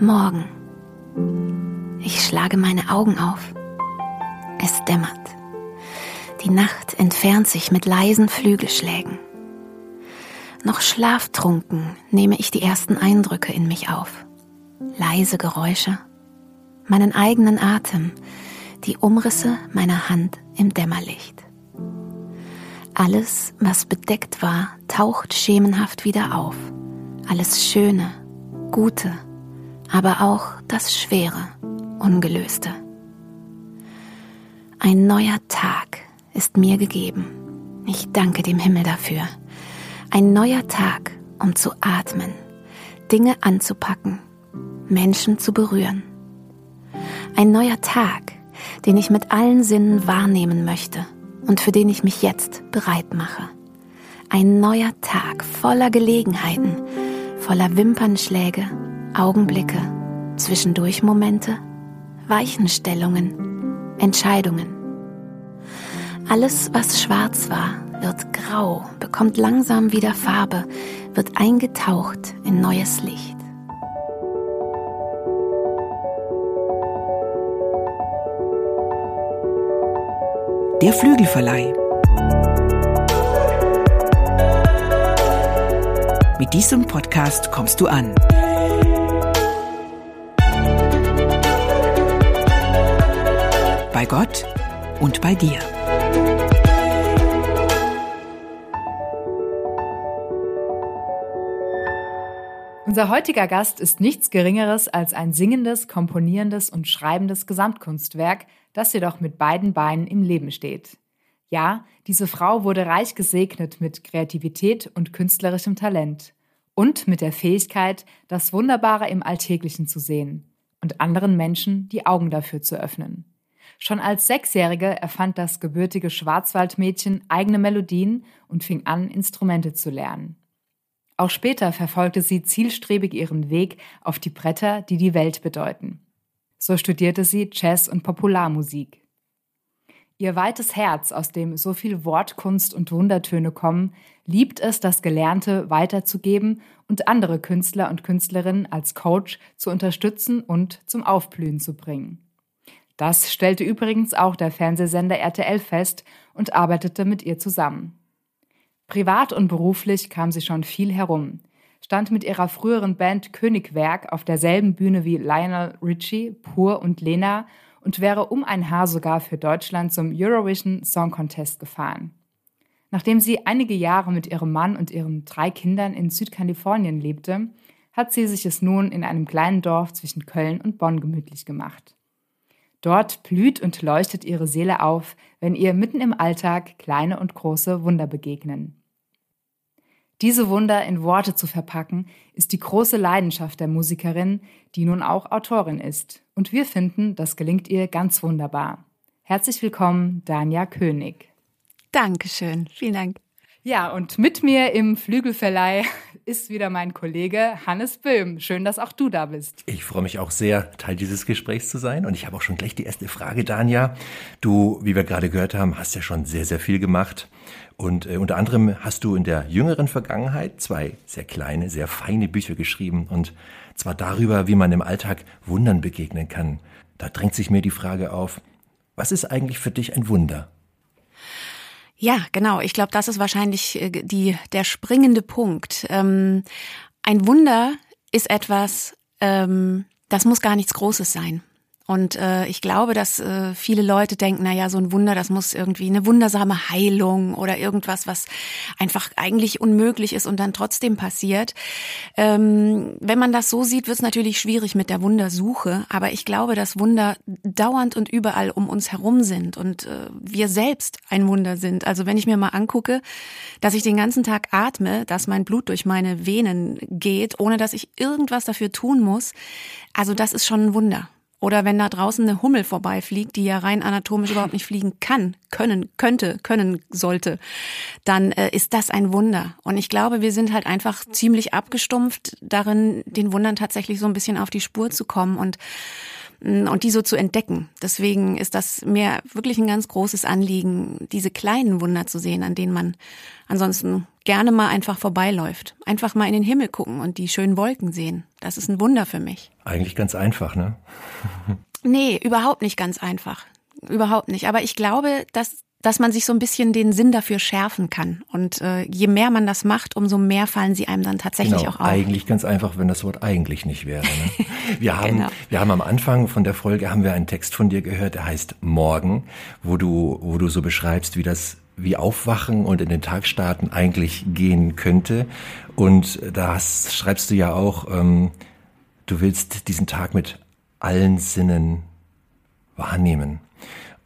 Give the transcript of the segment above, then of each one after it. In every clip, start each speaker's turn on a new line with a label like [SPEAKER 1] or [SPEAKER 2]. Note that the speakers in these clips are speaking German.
[SPEAKER 1] Morgen. Ich schlage meine Augen auf. Es dämmert. Die Nacht entfernt sich mit leisen Flügelschlägen. Noch schlaftrunken nehme ich die ersten Eindrücke in mich auf. Leise Geräusche, meinen eigenen Atem, die Umrisse meiner Hand im Dämmerlicht. Alles, was bedeckt war, taucht schemenhaft wieder auf. Alles Schöne, Gute, aber auch das Schwere, Ungelöste. Ein neuer Tag ist mir gegeben. Ich danke dem Himmel dafür. Ein neuer Tag, um zu atmen, Dinge anzupacken, Menschen zu berühren. Ein neuer Tag, den ich mit allen Sinnen wahrnehmen möchte und für den ich mich jetzt bereit mache. Ein neuer Tag voller Gelegenheiten, voller Wimpernschläge, Augenblicke, zwischendurch Momente, Weichenstellungen, Entscheidungen. Alles, was schwarz war, wird grau, bekommt langsam wieder Farbe, wird eingetaucht in neues Licht.
[SPEAKER 2] Der Flügelverleih. Mit diesem Podcast kommst du an. Bei Gott und bei dir.
[SPEAKER 3] Unser heutiger Gast ist nichts Geringeres als ein singendes, komponierendes und schreibendes Gesamtkunstwerk, das jedoch mit beiden Beinen im Leben steht. Ja, diese Frau wurde reich gesegnet mit Kreativität und künstlerischem Talent und mit der Fähigkeit, das Wunderbare im Alltäglichen zu sehen und anderen Menschen die Augen dafür zu öffnen. Schon als Sechsjährige erfand das gebürtige Schwarzwaldmädchen eigene Melodien und fing an, Instrumente zu lernen. Auch später verfolgte sie zielstrebig ihren Weg auf die Bretter, die die Welt bedeuten. So studierte sie Jazz und Popularmusik. Ihr weites Herz, aus dem so viel Wortkunst und Wundertöne kommen, liebt es, das Gelernte weiterzugeben und andere Künstler und Künstlerinnen als Coach zu unterstützen und zum Aufblühen zu bringen. Das stellte übrigens auch der Fernsehsender RTL fest und arbeitete mit ihr zusammen. Privat und beruflich kam sie schon viel herum, stand mit ihrer früheren Band Königwerk auf derselben Bühne wie Lionel Richie, Pur und Lena und wäre um ein Haar sogar für Deutschland zum Eurovision Song Contest gefahren. Nachdem sie einige Jahre mit ihrem Mann und ihren drei Kindern in Südkalifornien lebte, hat sie sich es nun in einem kleinen Dorf zwischen Köln und Bonn gemütlich gemacht. Dort blüht und leuchtet ihre Seele auf, wenn ihr mitten im Alltag kleine und große Wunder begegnen. Diese Wunder in Worte zu verpacken, ist die große Leidenschaft der Musikerin, die nun auch Autorin ist. Und wir finden, das gelingt ihr ganz wunderbar. Herzlich willkommen, Danja König.
[SPEAKER 1] Dankeschön, vielen Dank.
[SPEAKER 3] Ja, und mit mir im Flügelverleih ist wieder mein Kollege Hannes Böhm. Schön, dass auch du da bist.
[SPEAKER 4] Ich freue mich auch sehr, Teil dieses Gesprächs zu sein. Und ich habe auch schon gleich die erste Frage, Danja. Du, wie wir gerade gehört haben, hast ja schon sehr, sehr viel gemacht. Und äh, unter anderem hast du in der jüngeren Vergangenheit zwei sehr kleine, sehr feine Bücher geschrieben. Und zwar darüber, wie man im Alltag Wundern begegnen kann. Da drängt sich mir die Frage auf, was ist eigentlich für dich ein Wunder?
[SPEAKER 1] Ja, genau. Ich glaube, das ist wahrscheinlich äh, die, der springende Punkt. Ähm, ein Wunder ist etwas, ähm, das muss gar nichts Großes sein. Und äh, ich glaube, dass äh, viele Leute denken, na ja, so ein Wunder, das muss irgendwie eine wundersame Heilung oder irgendwas, was einfach eigentlich unmöglich ist und dann trotzdem passiert. Ähm, wenn man das so sieht, wird es natürlich schwierig mit der Wundersuche. Aber ich glaube, dass Wunder dauernd und überall um uns herum sind und äh, wir selbst ein Wunder sind. Also wenn ich mir mal angucke, dass ich den ganzen Tag atme, dass mein Blut durch meine Venen geht, ohne dass ich irgendwas dafür tun muss, also das ist schon ein Wunder. Oder wenn da draußen eine Hummel vorbeifliegt, die ja rein anatomisch überhaupt nicht fliegen kann, können, könnte, können sollte, dann äh, ist das ein Wunder. Und ich glaube, wir sind halt einfach ziemlich abgestumpft darin, den Wundern tatsächlich so ein bisschen auf die Spur zu kommen. Und und die so zu entdecken. Deswegen ist das mir wirklich ein ganz großes Anliegen, diese kleinen Wunder zu sehen, an denen man ansonsten gerne mal einfach vorbeiläuft. Einfach mal in den Himmel gucken und die schönen Wolken sehen. Das ist ein Wunder für mich.
[SPEAKER 4] Eigentlich ganz einfach, ne?
[SPEAKER 1] nee, überhaupt nicht ganz einfach. Überhaupt nicht. Aber ich glaube, dass dass man sich so ein bisschen den Sinn dafür schärfen kann. Und äh, je mehr man das macht, umso mehr fallen sie einem dann tatsächlich
[SPEAKER 4] genau,
[SPEAKER 1] auch auf.
[SPEAKER 4] Eigentlich ganz einfach, wenn das Wort eigentlich nicht wäre. Ne? Wir haben, genau. wir haben am Anfang von der Folge haben wir einen Text von dir gehört, der heißt Morgen, wo du, wo du so beschreibst, wie das wie Aufwachen und in den Tag starten eigentlich gehen könnte. Und da hast, schreibst du ja auch, ähm, du willst diesen Tag mit allen Sinnen wahrnehmen.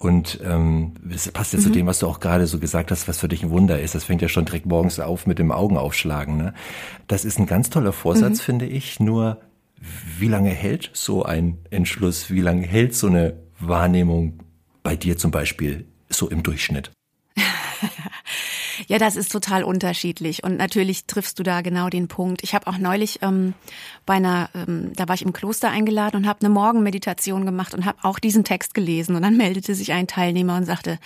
[SPEAKER 4] Und ähm, das passt ja mhm. zu dem, was du auch gerade so gesagt hast, was für dich ein Wunder ist. Das fängt ja schon direkt morgens auf mit dem Augenaufschlagen. Ne? Das ist ein ganz toller Vorsatz, mhm. finde ich. Nur wie lange hält so ein Entschluss? Wie lange hält so eine Wahrnehmung bei dir zum Beispiel so im Durchschnitt?
[SPEAKER 1] Ja, das ist total unterschiedlich und natürlich triffst du da genau den Punkt. Ich habe auch neulich ähm, bei einer, ähm, da war ich im Kloster eingeladen und habe eine Morgenmeditation gemacht und habe auch diesen Text gelesen und dann meldete sich ein Teilnehmer und sagte,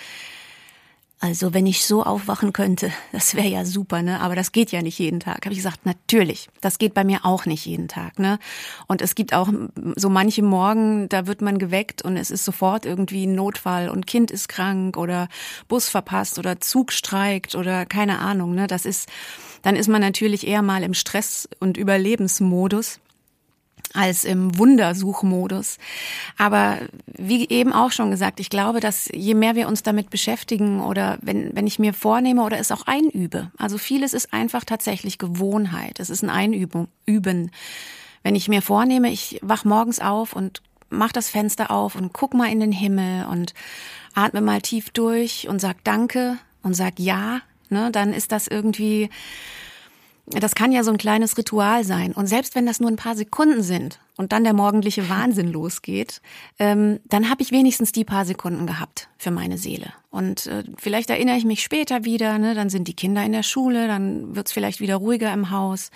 [SPEAKER 1] also wenn ich so aufwachen könnte, das wäre ja super, ne? Aber das geht ja nicht jeden Tag. Habe ich gesagt, natürlich, das geht bei mir auch nicht jeden Tag, ne? Und es gibt auch so manche Morgen, da wird man geweckt und es ist sofort irgendwie ein Notfall und Kind ist krank oder Bus verpasst oder Zug streikt oder keine Ahnung, ne? Das ist, dann ist man natürlich eher mal im Stress- und Überlebensmodus als im Wundersuchmodus. Aber wie eben auch schon gesagt, ich glaube, dass je mehr wir uns damit beschäftigen oder wenn, wenn ich mir vornehme oder es auch einübe, also vieles ist einfach tatsächlich Gewohnheit. Es ist ein Einübung, Üben. Wenn ich mir vornehme, ich wach morgens auf und mach das Fenster auf und guck mal in den Himmel und atme mal tief durch und sag Danke und sag Ja, ne, dann ist das irgendwie das kann ja so ein kleines Ritual sein. Und selbst wenn das nur ein paar Sekunden sind und dann der morgendliche Wahnsinn losgeht, ähm, dann habe ich wenigstens die paar Sekunden gehabt für meine Seele. Und äh, vielleicht erinnere ich mich später wieder, ne? dann sind die Kinder in der Schule, dann wird's vielleicht wieder ruhiger im Haus.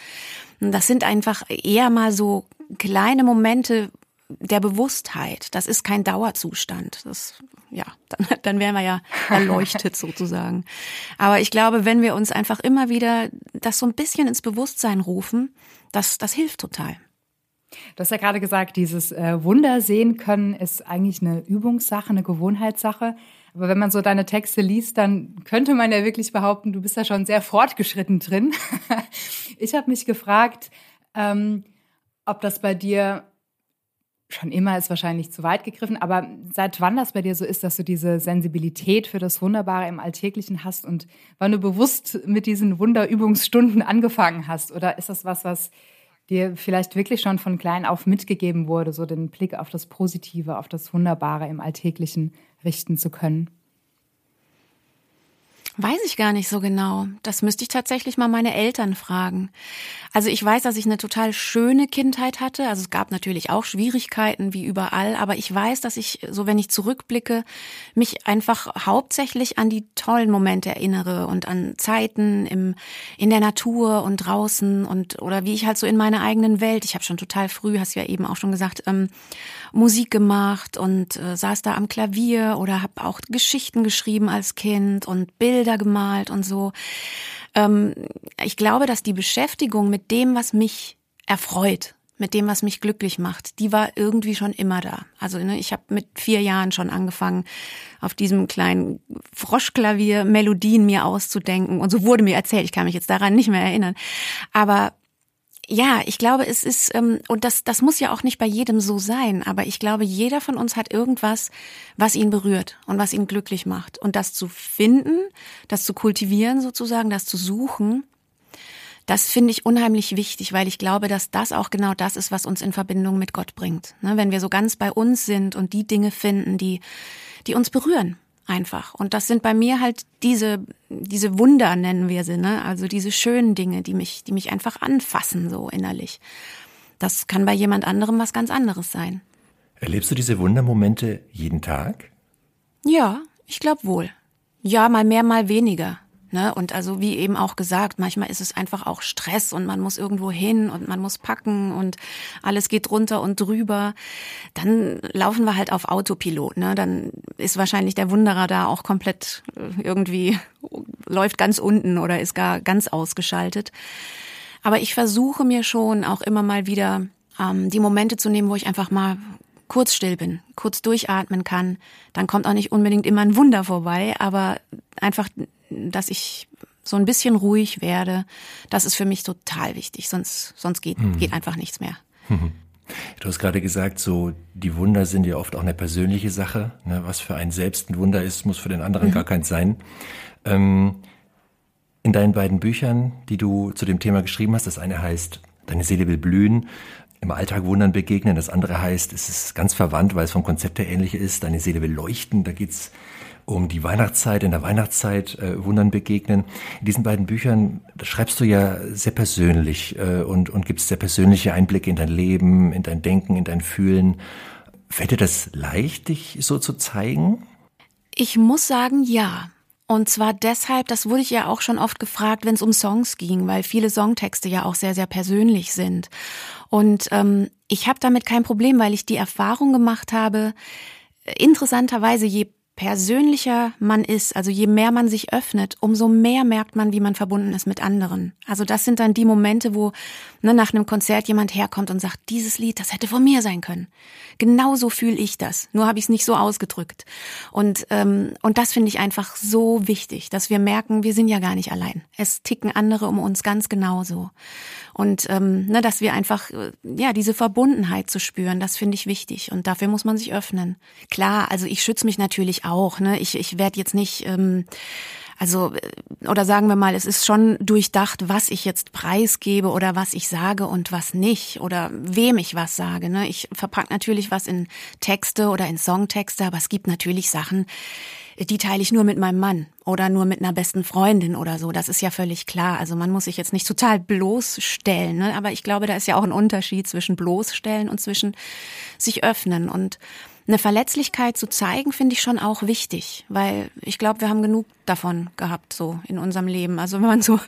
[SPEAKER 1] Das sind einfach eher mal so kleine Momente, der Bewusstheit. Das ist kein Dauerzustand. Das, ja, dann, dann wären wir ja erleuchtet sozusagen. Aber ich glaube, wenn wir uns einfach immer wieder das so ein bisschen ins Bewusstsein rufen, das, das hilft total.
[SPEAKER 3] Du hast ja gerade gesagt, dieses äh, Wunder sehen können ist eigentlich eine Übungssache, eine Gewohnheitssache. Aber wenn man so deine Texte liest, dann könnte man ja wirklich behaupten, du bist da schon sehr fortgeschritten drin. ich habe mich gefragt, ähm, ob das bei dir schon immer ist wahrscheinlich zu weit gegriffen, aber seit wann das bei dir so ist, dass du diese Sensibilität für das Wunderbare im Alltäglichen hast und wann du bewusst mit diesen Wunderübungsstunden angefangen hast? Oder ist das was, was dir vielleicht wirklich schon von klein auf mitgegeben wurde, so den Blick auf das Positive, auf das Wunderbare im Alltäglichen richten zu können?
[SPEAKER 1] Weiß ich gar nicht so genau. Das müsste ich tatsächlich mal meine Eltern fragen. Also ich weiß, dass ich eine total schöne Kindheit hatte. Also es gab natürlich auch Schwierigkeiten wie überall, aber ich weiß, dass ich, so wenn ich zurückblicke, mich einfach hauptsächlich an die tollen Momente erinnere und an Zeiten im, in der Natur und draußen und oder wie ich halt so in meiner eigenen Welt. Ich habe schon total früh, hast du ja eben auch schon gesagt, ähm, Musik gemacht und äh, saß da am Klavier oder habe auch Geschichten geschrieben als Kind und Bilder gemalt und so. Ähm, ich glaube, dass die Beschäftigung mit dem, was mich erfreut, mit dem, was mich glücklich macht, die war irgendwie schon immer da. Also ne, ich habe mit vier Jahren schon angefangen, auf diesem kleinen Froschklavier Melodien mir auszudenken. Und so wurde mir erzählt, ich kann mich jetzt daran nicht mehr erinnern. Aber ja, ich glaube, es ist, ähm, und das, das muss ja auch nicht bei jedem so sein, aber ich glaube, jeder von uns hat irgendwas, was ihn berührt und was ihn glücklich macht. Und das zu finden, das zu kultivieren sozusagen, das zu suchen, das finde ich unheimlich wichtig, weil ich glaube, dass das auch genau das ist, was uns in Verbindung mit Gott bringt. Ne, wenn wir so ganz bei uns sind und die Dinge finden, die, die uns berühren einfach. Und das sind bei mir halt diese, diese Wunder nennen wir sie, ne? Also diese schönen Dinge, die mich, die mich einfach anfassen, so innerlich. Das kann bei jemand anderem was ganz anderes sein.
[SPEAKER 4] Erlebst du diese Wundermomente jeden Tag?
[SPEAKER 1] Ja, ich glaube wohl. Ja, mal mehr, mal weniger. Ne? Und also wie eben auch gesagt, manchmal ist es einfach auch Stress und man muss irgendwo hin und man muss packen und alles geht runter und drüber. Dann laufen wir halt auf Autopilot. Ne? Dann ist wahrscheinlich der Wunderer da auch komplett äh, irgendwie läuft ganz unten oder ist gar ganz ausgeschaltet. Aber ich versuche mir schon auch immer mal wieder ähm, die Momente zu nehmen, wo ich einfach mal kurz still bin, kurz durchatmen kann. Dann kommt auch nicht unbedingt immer ein Wunder vorbei, aber einfach, dass ich so ein bisschen ruhig werde, das ist für mich total wichtig. Sonst, sonst geht, mhm. geht einfach nichts mehr. Mhm.
[SPEAKER 4] Du hast gerade gesagt, so die Wunder sind ja oft auch eine persönliche Sache. Ne? Was für einen selbst ein Wunder ist, muss für den anderen mhm. gar keins sein. Ähm, in deinen beiden Büchern, die du zu dem Thema geschrieben hast, das eine heißt Deine Seele will blühen, im Alltag Wundern begegnen, das andere heißt, es ist ganz verwandt, weil es vom Konzept her ähnlich ist, Deine Seele will leuchten, da geht's um die Weihnachtszeit, in der Weihnachtszeit äh, Wundern begegnen. In diesen beiden Büchern schreibst du ja sehr persönlich äh, und, und gibst sehr persönliche Einblicke in dein Leben, in dein Denken, in dein Fühlen. Fällt dir das leicht, dich so zu zeigen?
[SPEAKER 1] Ich muss sagen, ja. Und zwar deshalb, das wurde ich ja auch schon oft gefragt, wenn es um Songs ging, weil viele Songtexte ja auch sehr, sehr persönlich sind. Und ähm, ich habe damit kein Problem, weil ich die Erfahrung gemacht habe, interessanterweise, je persönlicher man ist, also je mehr man sich öffnet, umso mehr merkt man, wie man verbunden ist mit anderen. Also das sind dann die Momente, wo ne, nach einem Konzert jemand herkommt und sagt, dieses Lied, das hätte von mir sein können. Genauso fühle ich das, nur habe ich es nicht so ausgedrückt. Und, ähm, und das finde ich einfach so wichtig, dass wir merken, wir sind ja gar nicht allein. Es ticken andere um uns ganz genauso. Und ähm, ne, dass wir einfach, äh, ja, diese Verbundenheit zu spüren, das finde ich wichtig. Und dafür muss man sich öffnen. Klar, also ich schütze mich natürlich auch. Ne? Ich, ich werde jetzt nicht... Ähm, also, äh, oder sagen wir mal, es ist schon durchdacht, was ich jetzt preisgebe oder was ich sage und was nicht oder wem ich was sage. Ne? Ich verpacke natürlich was in Texte oder in Songtexte, aber es gibt natürlich Sachen, die teile ich nur mit meinem Mann oder nur mit einer besten Freundin oder so. Das ist ja völlig klar. Also man muss sich jetzt nicht total bloßstellen. Ne? Aber ich glaube, da ist ja auch ein Unterschied zwischen bloßstellen und zwischen sich öffnen. Und eine Verletzlichkeit zu zeigen, finde ich schon auch wichtig, weil ich glaube, wir haben genug davon gehabt so in unserem Leben. Also wenn man so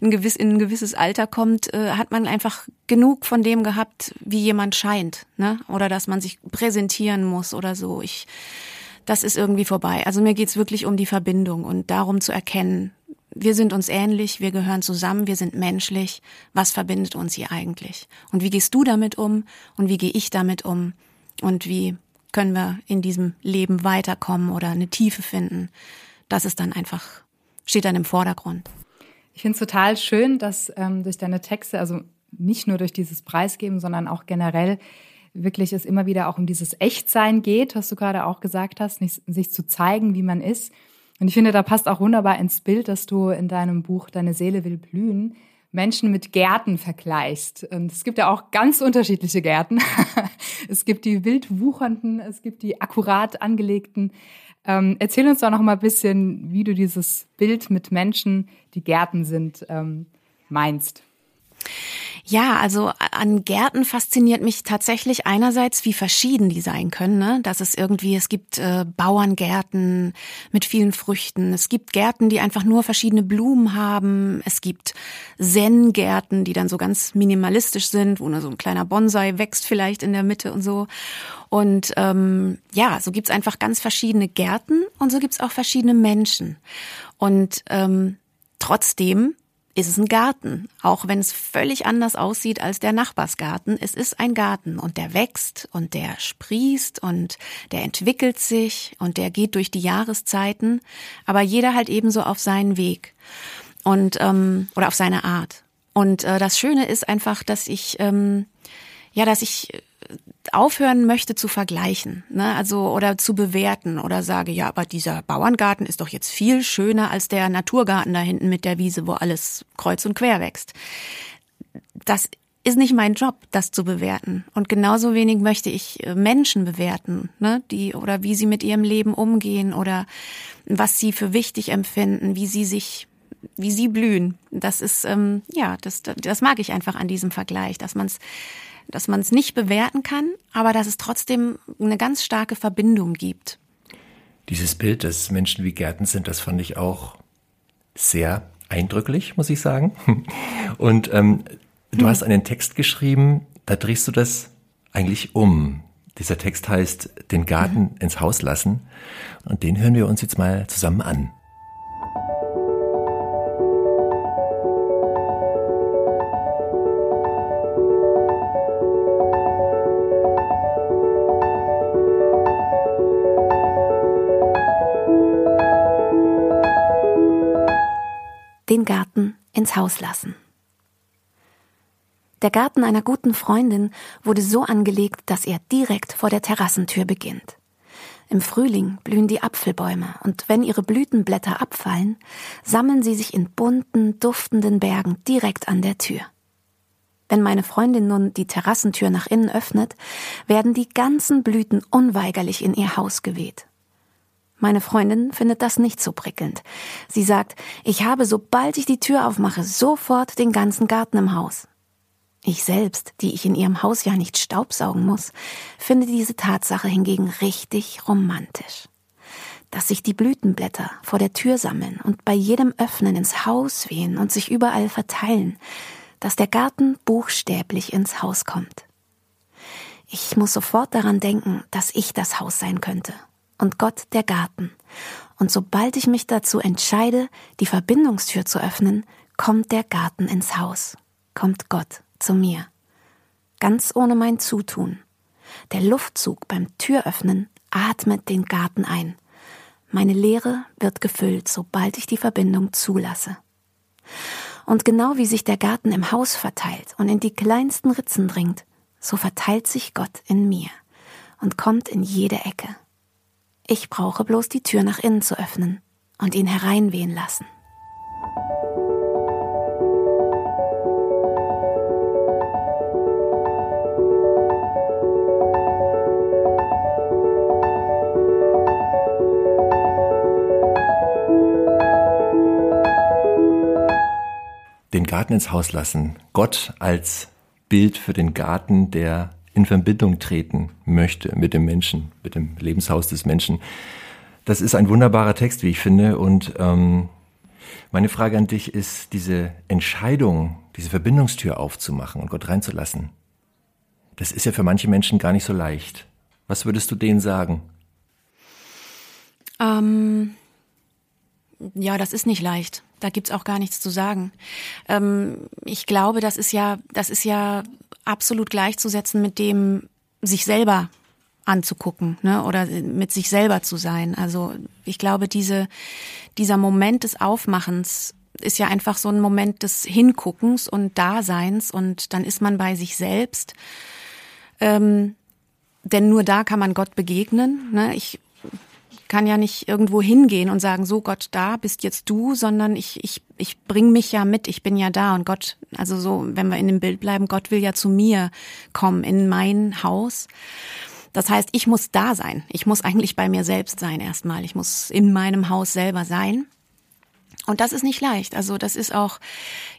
[SPEAKER 1] in, gewiss, in ein gewisses Alter kommt, äh, hat man einfach genug von dem gehabt, wie jemand scheint, ne? Oder dass man sich präsentieren muss oder so. Ich, das ist irgendwie vorbei. Also mir geht's wirklich um die Verbindung und darum zu erkennen, wir sind uns ähnlich, wir gehören zusammen, wir sind menschlich. Was verbindet uns hier eigentlich? Und wie gehst du damit um? Und wie gehe ich damit um? Und wie können wir in diesem Leben weiterkommen oder eine Tiefe finden. Das ist dann einfach, steht dann im Vordergrund.
[SPEAKER 3] Ich finde es total schön, dass ähm, durch deine Texte, also nicht nur durch dieses Preisgeben, sondern auch generell wirklich es immer wieder auch um dieses Echtsein geht, was du gerade auch gesagt hast, nicht, sich zu zeigen, wie man ist. Und ich finde, da passt auch wunderbar ins Bild, dass du in deinem Buch Deine Seele will blühen Menschen mit Gärten vergleichst. Und es gibt ja auch ganz unterschiedliche Gärten. es gibt die wild wuchernden, es gibt die akkurat angelegten. Ähm, erzähl uns doch noch mal ein bisschen, wie du dieses Bild mit Menschen, die Gärten sind, ähm, meinst.
[SPEAKER 1] Ja, also an Gärten fasziniert mich tatsächlich einerseits, wie verschieden die sein können. Ne? Dass es irgendwie, es gibt äh, Bauerngärten mit vielen Früchten. Es gibt Gärten, die einfach nur verschiedene Blumen haben. Es gibt Zen-Gärten, die dann so ganz minimalistisch sind, wo nur so ein kleiner Bonsai wächst vielleicht in der Mitte und so. Und ähm, ja, so gibt's einfach ganz verschiedene Gärten und so gibt's auch verschiedene Menschen. Und ähm, trotzdem ist es ein Garten, auch wenn es völlig anders aussieht als der Nachbarsgarten. Es ist ein Garten und der wächst und der sprießt und der entwickelt sich und der geht durch die Jahreszeiten, aber jeder halt ebenso auf seinen Weg und ähm, oder auf seine Art. Und äh, das Schöne ist einfach, dass ich ähm, ja, dass ich aufhören möchte zu vergleichen, ne? also oder zu bewerten oder sage, ja, aber dieser Bauerngarten ist doch jetzt viel schöner als der Naturgarten da hinten mit der Wiese, wo alles kreuz und quer wächst. Das ist nicht mein Job, das zu bewerten. Und genauso wenig möchte ich äh, Menschen bewerten, ne? die oder wie sie mit ihrem Leben umgehen oder was sie für wichtig empfinden, wie sie sich wie sie blühen. Das ist ähm, ja, das, das mag ich einfach an diesem Vergleich, dass man es dass man es nicht bewerten kann, aber dass es trotzdem eine ganz starke Verbindung gibt.
[SPEAKER 4] Dieses Bild, dass Menschen wie Gärten sind, das fand ich auch sehr eindrücklich, muss ich sagen. Und ähm, du hast einen Text geschrieben, da drehst du das eigentlich um. Dieser Text heißt Den Garten mhm. ins Haus lassen. Und den hören wir uns jetzt mal zusammen an.
[SPEAKER 1] Haus lassen. Der Garten einer guten Freundin wurde so angelegt, dass er direkt vor der Terrassentür beginnt. Im Frühling blühen die Apfelbäume und wenn ihre Blütenblätter abfallen, sammeln sie sich in bunten, duftenden Bergen direkt an der Tür. Wenn meine Freundin nun die Terrassentür nach innen öffnet, werden die ganzen Blüten unweigerlich in ihr Haus geweht. Meine Freundin findet das nicht so prickelnd. Sie sagt, ich habe, sobald ich die Tür aufmache, sofort den ganzen Garten im Haus. Ich selbst, die ich in ihrem Haus ja nicht staubsaugen muss, finde diese Tatsache hingegen richtig romantisch. Dass sich die Blütenblätter vor der Tür sammeln und bei jedem Öffnen ins Haus wehen und sich überall verteilen, dass der Garten buchstäblich ins Haus kommt. Ich muss sofort daran denken, dass ich das Haus sein könnte und Gott der Garten. Und sobald ich mich dazu entscheide, die Verbindungstür zu öffnen, kommt der Garten ins Haus, kommt Gott zu mir. Ganz ohne mein Zutun. Der Luftzug beim Türöffnen atmet den Garten ein. Meine Leere wird gefüllt, sobald ich die Verbindung zulasse. Und genau wie sich der Garten im Haus verteilt und in die kleinsten Ritzen dringt, so verteilt sich Gott in mir und kommt in jede Ecke. Ich brauche bloß die Tür nach innen zu öffnen und ihn hereinwehen lassen.
[SPEAKER 4] den Garten ins Haus lassen. Gott als Bild für den Garten, der in Verbindung treten möchte mit dem Menschen, mit dem Lebenshaus des Menschen. Das ist ein wunderbarer Text, wie ich finde. Und ähm, meine Frage an dich ist, diese Entscheidung, diese Verbindungstür aufzumachen und Gott reinzulassen, das ist ja für manche Menschen gar nicht so leicht. Was würdest du denen sagen?
[SPEAKER 1] Ähm, ja, das ist nicht leicht. Da gibt's auch gar nichts zu sagen. Ähm, ich glaube, das ist ja, das ist ja absolut gleichzusetzen mit dem, sich selber anzugucken, ne, oder mit sich selber zu sein. Also ich glaube, diese, dieser Moment des Aufmachens ist ja einfach so ein Moment des Hinguckens und Daseins und dann ist man bei sich selbst. Ähm, denn nur da kann man Gott begegnen. Ne? Ich kann ja nicht irgendwo hingehen und sagen, so Gott, da bist jetzt du, sondern ich, ich, ich bring mich ja mit, ich bin ja da und Gott, also so, wenn wir in dem Bild bleiben, Gott will ja zu mir kommen, in mein Haus. Das heißt, ich muss da sein. Ich muss eigentlich bei mir selbst sein erstmal. Ich muss in meinem Haus selber sein. Und das ist nicht leicht. Also das ist auch,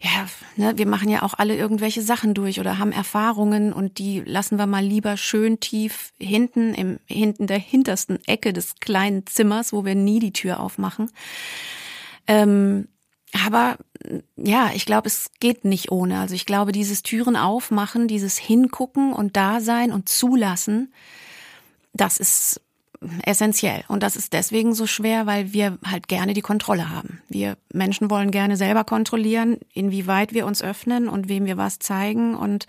[SPEAKER 1] ja, ne, wir machen ja auch alle irgendwelche Sachen durch oder haben Erfahrungen und die lassen wir mal lieber schön tief hinten im hinten der hintersten Ecke des kleinen Zimmers, wo wir nie die Tür aufmachen. Ähm, aber ja, ich glaube, es geht nicht ohne. Also ich glaube, dieses Türen aufmachen, dieses Hingucken und Dasein und Zulassen, das ist essentiell. Und das ist deswegen so schwer, weil wir halt gerne die Kontrolle haben. Wir Menschen wollen gerne selber kontrollieren, inwieweit wir uns öffnen und wem wir was zeigen und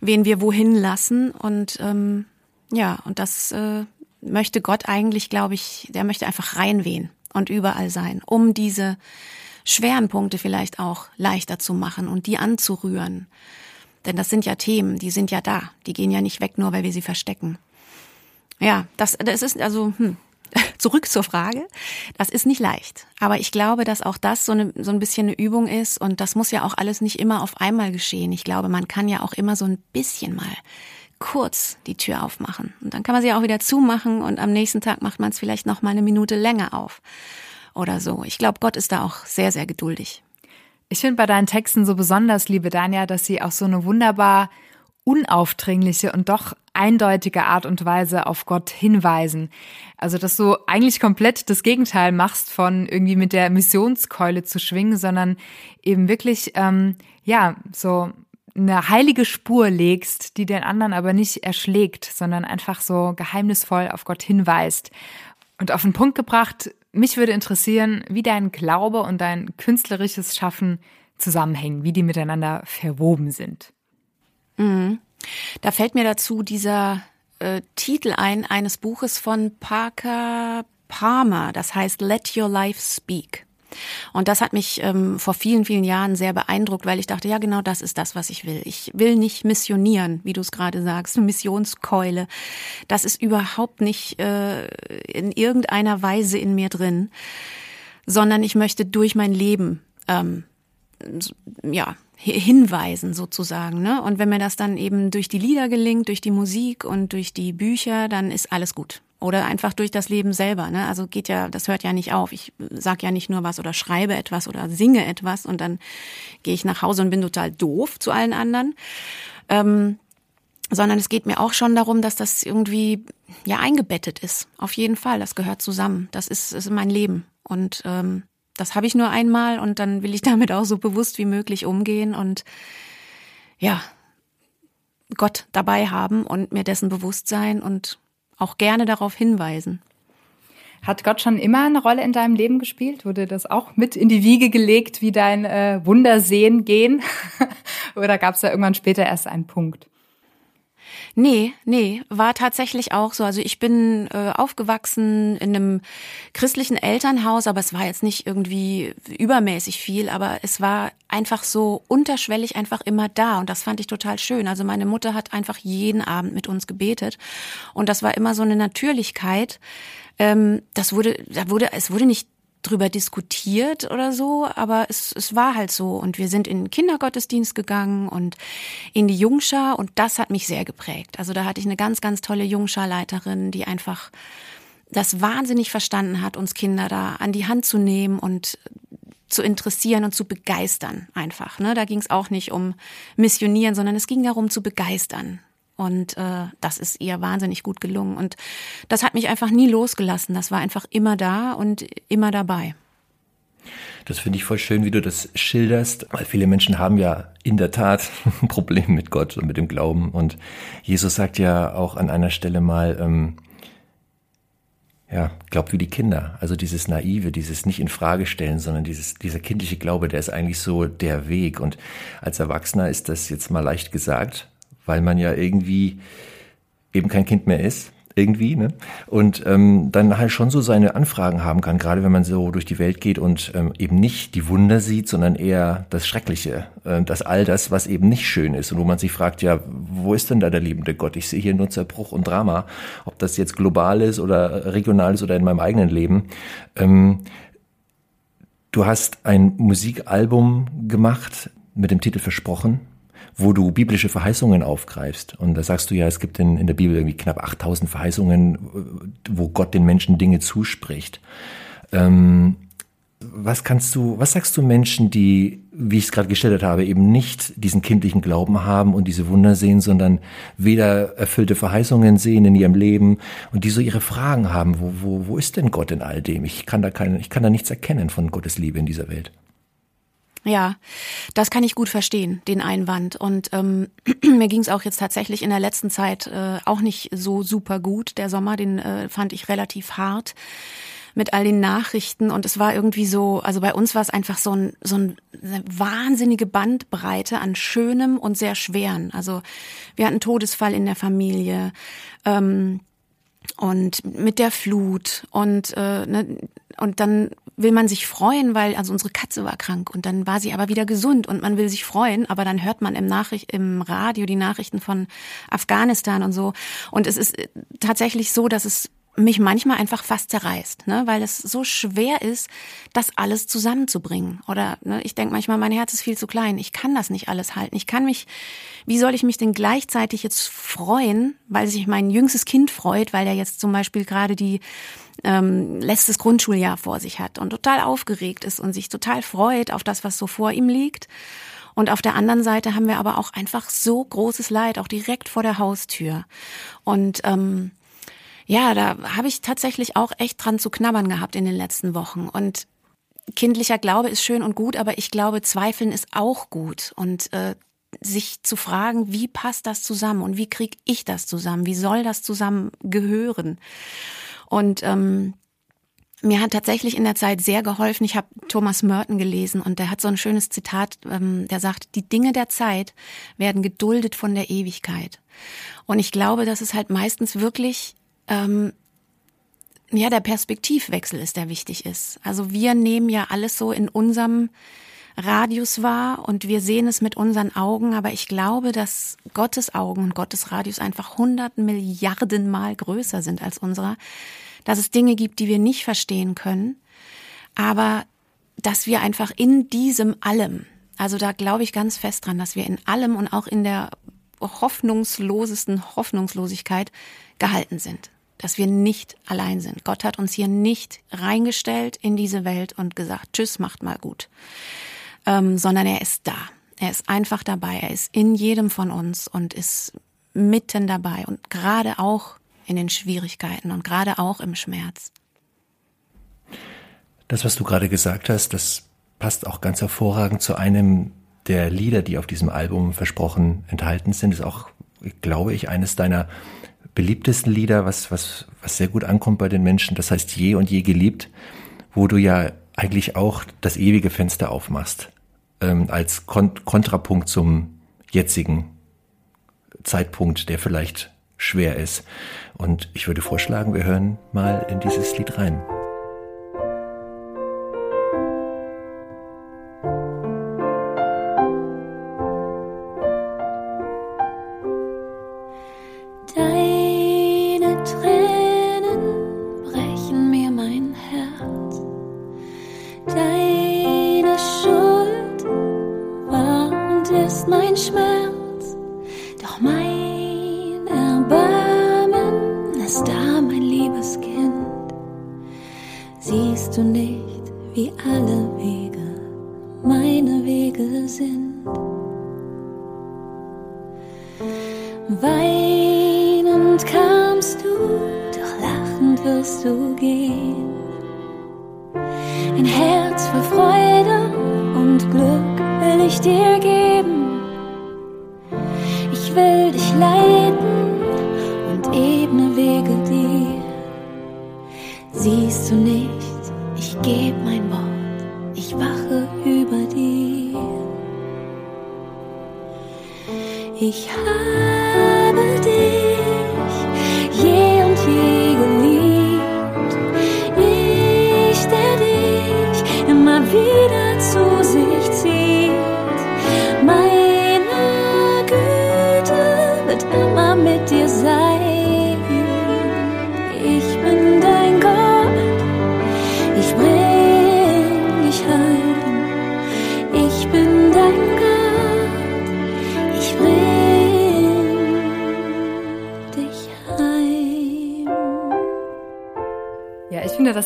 [SPEAKER 1] wen wir wohin lassen. Und ähm, ja, und das äh, möchte Gott eigentlich, glaube ich, der möchte einfach reinwehen und überall sein, um diese schweren Punkte vielleicht auch leichter zu machen und die anzurühren. Denn das sind ja Themen, die sind ja da, die gehen ja nicht weg, nur weil wir sie verstecken. Ja, das, das ist also hm, zurück zur Frage. Das ist nicht leicht, aber ich glaube, dass auch das so, eine, so ein bisschen eine Übung ist und das muss ja auch alles nicht immer auf einmal geschehen. Ich glaube, man kann ja auch immer so ein bisschen mal kurz die Tür aufmachen und dann kann man sie auch wieder zumachen und am nächsten Tag macht man es vielleicht noch mal eine Minute länger auf oder so. Ich glaube, Gott ist da auch sehr sehr geduldig.
[SPEAKER 3] Ich finde bei deinen Texten so besonders, liebe Danja, dass sie auch so eine wunderbar unaufdringliche und doch eindeutige Art und Weise auf Gott hinweisen. Also, dass du eigentlich komplett das Gegenteil machst von irgendwie mit der Missionskeule zu schwingen, sondern eben wirklich, ähm, ja, so eine heilige Spur legst, die den anderen aber nicht erschlägt, sondern einfach so geheimnisvoll auf Gott hinweist. Und auf den Punkt gebracht, mich würde interessieren, wie dein Glaube und dein künstlerisches Schaffen zusammenhängen, wie die miteinander verwoben sind.
[SPEAKER 1] Mhm. Da fällt mir dazu dieser äh, Titel ein eines Buches von Parker Palmer, das heißt Let Your Life Speak. Und das hat mich ähm, vor vielen, vielen Jahren sehr beeindruckt, weil ich dachte, ja, genau das ist das, was ich will. Ich will nicht missionieren, wie du es gerade sagst, Missionskeule. Das ist überhaupt nicht äh, in irgendeiner Weise in mir drin, sondern ich möchte durch mein Leben ähm, ja, hinweisen sozusagen. Ne? Und wenn mir das dann eben durch die Lieder gelingt, durch die Musik und durch die Bücher, dann ist alles gut oder einfach durch das Leben selber. Ne? Also geht ja, das hört ja nicht auf. Ich sag ja nicht nur was oder schreibe etwas oder singe etwas und dann gehe ich nach Hause und bin total doof zu allen anderen. Ähm, sondern es geht mir auch schon darum, dass das irgendwie ja eingebettet ist. Auf jeden Fall, das gehört zusammen. Das ist, ist mein Leben und ähm, das habe ich nur einmal und dann will ich damit auch so bewusst wie möglich umgehen und ja Gott dabei haben und mir dessen bewusst sein und auch gerne darauf hinweisen.
[SPEAKER 3] Hat Gott schon immer eine Rolle in deinem Leben gespielt? Wurde das auch mit in die Wiege gelegt, wie dein äh, Wundersehen gehen? Oder gab es da irgendwann später erst einen Punkt?
[SPEAKER 1] Nee, nee, war tatsächlich auch so. Also ich bin äh, aufgewachsen in einem christlichen Elternhaus, aber es war jetzt nicht irgendwie übermäßig viel, aber es war einfach so unterschwellig einfach immer da und das fand ich total schön. Also meine Mutter hat einfach jeden Abend mit uns gebetet und das war immer so eine Natürlichkeit. Ähm, das wurde, da wurde, es wurde nicht drüber diskutiert oder so, aber es, es war halt so. Und wir sind in den Kindergottesdienst gegangen und in die Jungschar und das hat mich sehr geprägt. Also da hatte ich eine ganz, ganz tolle Jungscharleiterin, die einfach das wahnsinnig verstanden hat, uns Kinder da an die Hand zu nehmen und zu interessieren und zu begeistern einfach. Ne? Da ging es auch nicht um Missionieren, sondern es ging darum zu begeistern. Und äh, das ist ihr wahnsinnig gut gelungen. Und das hat mich einfach nie losgelassen. Das war einfach immer da und immer dabei.
[SPEAKER 4] Das finde ich voll schön, wie du das schilderst, weil viele Menschen haben ja in der Tat ein Problem mit Gott und mit dem Glauben. Und Jesus sagt ja auch an einer Stelle mal, ähm, ja, glaubt wie die Kinder. Also dieses Naive, dieses nicht in Frage stellen, sondern dieses, dieser kindliche Glaube, der ist eigentlich so der Weg. Und als Erwachsener ist das jetzt mal leicht gesagt, weil man ja irgendwie eben kein Kind mehr ist, irgendwie, ne? Und ähm, dann halt schon so seine Anfragen haben kann, gerade wenn man so durch die Welt geht und ähm, eben nicht die Wunder sieht, sondern eher das Schreckliche, äh, das all das, was eben nicht schön ist und wo man sich fragt, ja, wo ist denn da der liebende Gott? Ich sehe hier nur Zerbruch und Drama, ob das jetzt global ist oder regional ist oder in meinem eigenen Leben. Ähm, du hast ein Musikalbum gemacht mit dem Titel Versprochen wo du biblische Verheißungen aufgreifst. Und da sagst du ja, es gibt in, in der Bibel irgendwie knapp 8000 Verheißungen, wo Gott den Menschen Dinge zuspricht. Ähm, was kannst du, was sagst du Menschen, die, wie ich es gerade gestellt habe, eben nicht diesen kindlichen Glauben haben und diese Wunder sehen, sondern weder erfüllte Verheißungen sehen in ihrem Leben und die so ihre Fragen haben, wo, wo, wo ist denn Gott in all dem? Ich kann da kein, ich kann da nichts erkennen von Gottes Liebe in dieser Welt.
[SPEAKER 1] Ja, das kann ich gut verstehen, den Einwand. Und ähm, mir ging es auch jetzt tatsächlich in der letzten Zeit äh, auch nicht so super gut. Der Sommer, den äh, fand ich relativ hart mit all den Nachrichten und es war irgendwie so, also bei uns war es einfach so, ein, so ein, eine wahnsinnige Bandbreite an Schönem und sehr Schweren. Also wir hatten Todesfall in der Familie ähm, und mit der Flut und äh, ne, und dann will man sich freuen, weil also unsere Katze war krank und dann war sie aber wieder gesund und man will sich freuen, aber dann hört man im Nachricht im Radio die Nachrichten von Afghanistan und so. Und es ist tatsächlich so, dass es mich manchmal einfach fast zerreißt, ne? weil es so schwer ist, das alles zusammenzubringen. Oder ne, ich denke manchmal, mein Herz ist viel zu klein. Ich kann das nicht alles halten. Ich kann mich, wie soll ich mich denn gleichzeitig jetzt freuen, weil sich mein jüngstes Kind freut, weil er jetzt zum Beispiel gerade die ähm, letztes Grundschuljahr vor sich hat und total aufgeregt ist und sich total freut auf das, was so vor ihm liegt. Und auf der anderen Seite haben wir aber auch einfach so großes Leid, auch direkt vor der Haustür. Und ähm, ja, da habe ich tatsächlich auch echt dran zu knabbern gehabt in den letzten Wochen. Und kindlicher Glaube ist schön und gut, aber ich glaube, Zweifeln ist auch gut. Und äh, sich zu fragen, wie passt das zusammen und wie kriege ich das zusammen? Wie soll das zusammen gehören? Und ähm, mir hat tatsächlich in der Zeit sehr geholfen. Ich habe Thomas Merton gelesen und der hat so ein schönes Zitat, ähm, der sagt, die Dinge der Zeit werden geduldet von der Ewigkeit. Und ich glaube, dass es halt meistens wirklich ähm, ja der Perspektivwechsel ist, der wichtig ist. Also wir nehmen ja alles so in unserem Radius wahr und wir sehen es mit unseren Augen, aber ich glaube, dass Gottes Augen und Gottes Radius einfach hundert Milliarden Mal größer sind als unserer, dass es Dinge gibt, die wir nicht verstehen können, aber dass wir einfach in diesem allem, also da glaube ich ganz fest dran, dass wir in allem und auch in der hoffnungslosesten Hoffnungslosigkeit gehalten sind dass wir nicht allein sind. Gott hat uns hier nicht reingestellt in diese Welt und gesagt, tschüss, macht mal gut, ähm, sondern er ist da. Er ist einfach dabei. Er ist in jedem von uns und ist mitten dabei und gerade auch in den Schwierigkeiten und gerade auch im Schmerz.
[SPEAKER 5] Das, was du gerade gesagt hast, das passt auch ganz hervorragend zu einem der Lieder, die auf diesem Album versprochen enthalten sind. Ist auch, glaube ich, eines deiner beliebtesten Lieder, was, was, was sehr gut ankommt bei den Menschen. Das heißt Je und Je geliebt, wo du ja eigentlich auch das ewige Fenster aufmachst, ähm, als Kon Kontrapunkt zum jetzigen Zeitpunkt, der vielleicht schwer ist. Und ich würde vorschlagen, wir hören mal in dieses Lied rein.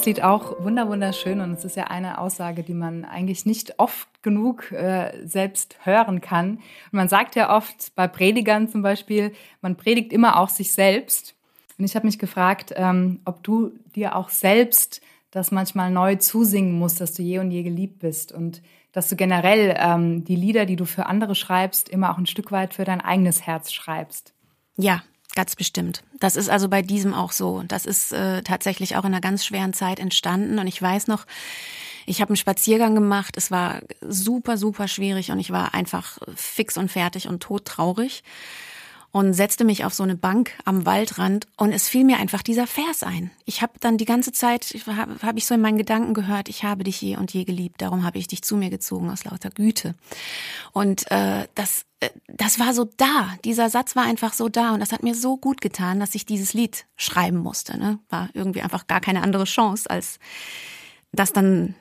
[SPEAKER 3] Lied auch wunderschön und es ist ja eine Aussage, die man eigentlich nicht oft genug äh, selbst hören kann. Und man sagt ja oft bei Predigern zum Beispiel, man predigt immer auch sich selbst. Und ich habe mich gefragt, ähm, ob du dir auch selbst das manchmal neu zusingen musst, dass du je und je geliebt bist und dass du generell ähm, die Lieder, die du für andere schreibst, immer auch ein Stück weit für dein eigenes Herz schreibst.
[SPEAKER 1] Ja, Ganz bestimmt. Das ist also bei diesem auch so. Das ist äh, tatsächlich auch in einer ganz schweren Zeit entstanden. Und ich weiß noch, ich habe einen Spaziergang gemacht. Es war super, super schwierig und ich war einfach fix und fertig und todtraurig und setzte mich auf so eine Bank am Waldrand und es fiel mir einfach dieser Vers ein. Ich habe dann die ganze Zeit, habe hab ich so in meinen Gedanken gehört, ich habe dich je und je geliebt, darum habe ich dich zu mir gezogen aus lauter Güte. Und äh, das, äh, das war so da, dieser Satz war einfach so da und das hat mir so gut getan, dass ich dieses Lied schreiben musste. Ne? War irgendwie einfach gar keine andere Chance, als das dann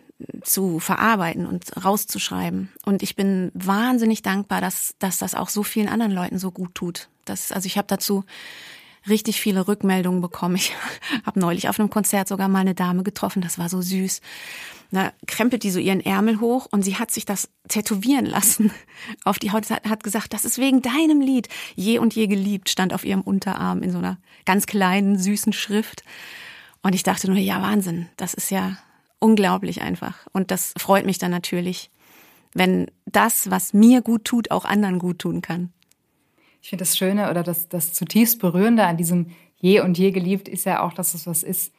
[SPEAKER 1] zu verarbeiten und rauszuschreiben. Und ich bin wahnsinnig dankbar, dass, dass das auch so vielen anderen Leuten so gut tut. Das, also ich habe dazu richtig viele Rückmeldungen bekommen. Ich habe neulich auf einem Konzert sogar mal eine Dame getroffen, das war so süß. Da krempelt die so ihren Ärmel hoch und sie hat sich das tätowieren lassen auf die Haut, hat gesagt, das ist wegen deinem Lied. Je und je geliebt stand auf ihrem Unterarm in so einer ganz kleinen, süßen Schrift. Und ich dachte nur, ja, Wahnsinn, das ist ja unglaublich einfach. Und das freut mich dann natürlich, wenn das, was mir gut tut, auch anderen gut tun kann.
[SPEAKER 3] Ich finde das Schöne oder das, das zutiefst Berührende an diesem Je und Je geliebt ist ja auch, dass es was ist,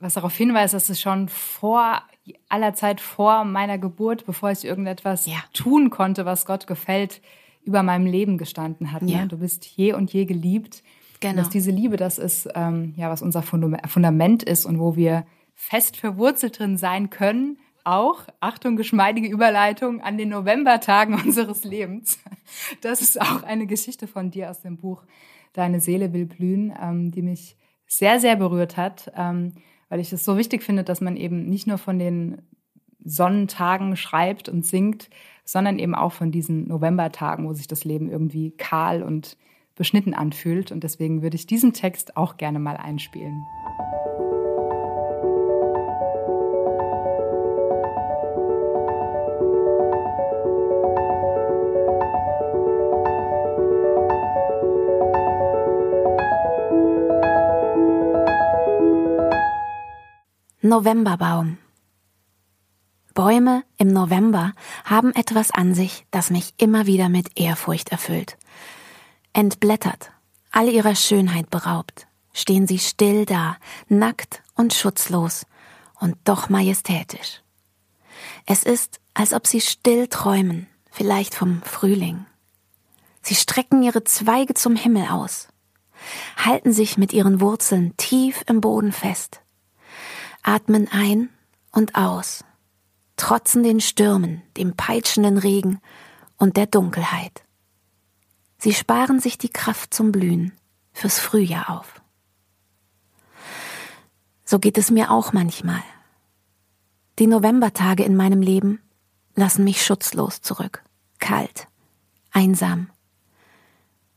[SPEAKER 3] was darauf hinweist, dass es schon vor aller Zeit vor meiner Geburt, bevor ich irgendetwas ja. tun konnte, was Gott gefällt, über meinem Leben gestanden hat. Ne? Ja. Du bist je und je geliebt. Genau. Und dass diese Liebe das ist, ähm, ja, was unser Fundament ist und wo wir fest verwurzelt drin sein können, auch, Achtung, geschmeidige Überleitung, an den Novembertagen unseres Lebens. Das ist auch eine Geschichte von dir aus dem Buch Deine Seele will blühen, ähm, die mich sehr, sehr berührt hat, ähm, weil ich es so wichtig finde, dass man eben nicht nur von den Sonnentagen schreibt und singt, sondern eben auch von diesen Novembertagen, wo sich das Leben irgendwie kahl und beschnitten anfühlt. Und deswegen würde ich diesen Text auch gerne mal einspielen.
[SPEAKER 1] Novemberbaum. Bäume im November haben etwas an sich, das mich immer wieder mit Ehrfurcht erfüllt. Entblättert, all ihrer Schönheit beraubt, stehen sie still da, nackt und schutzlos und doch majestätisch. Es ist, als ob sie still träumen, vielleicht vom Frühling. Sie strecken ihre Zweige zum Himmel aus, halten sich mit ihren Wurzeln tief im Boden fest atmen ein und aus, trotzen den Stürmen, dem peitschenden Regen und der Dunkelheit. Sie sparen sich die Kraft zum Blühen fürs Frühjahr auf. So geht es mir auch manchmal. Die Novembertage in meinem Leben lassen mich schutzlos zurück, kalt, einsam.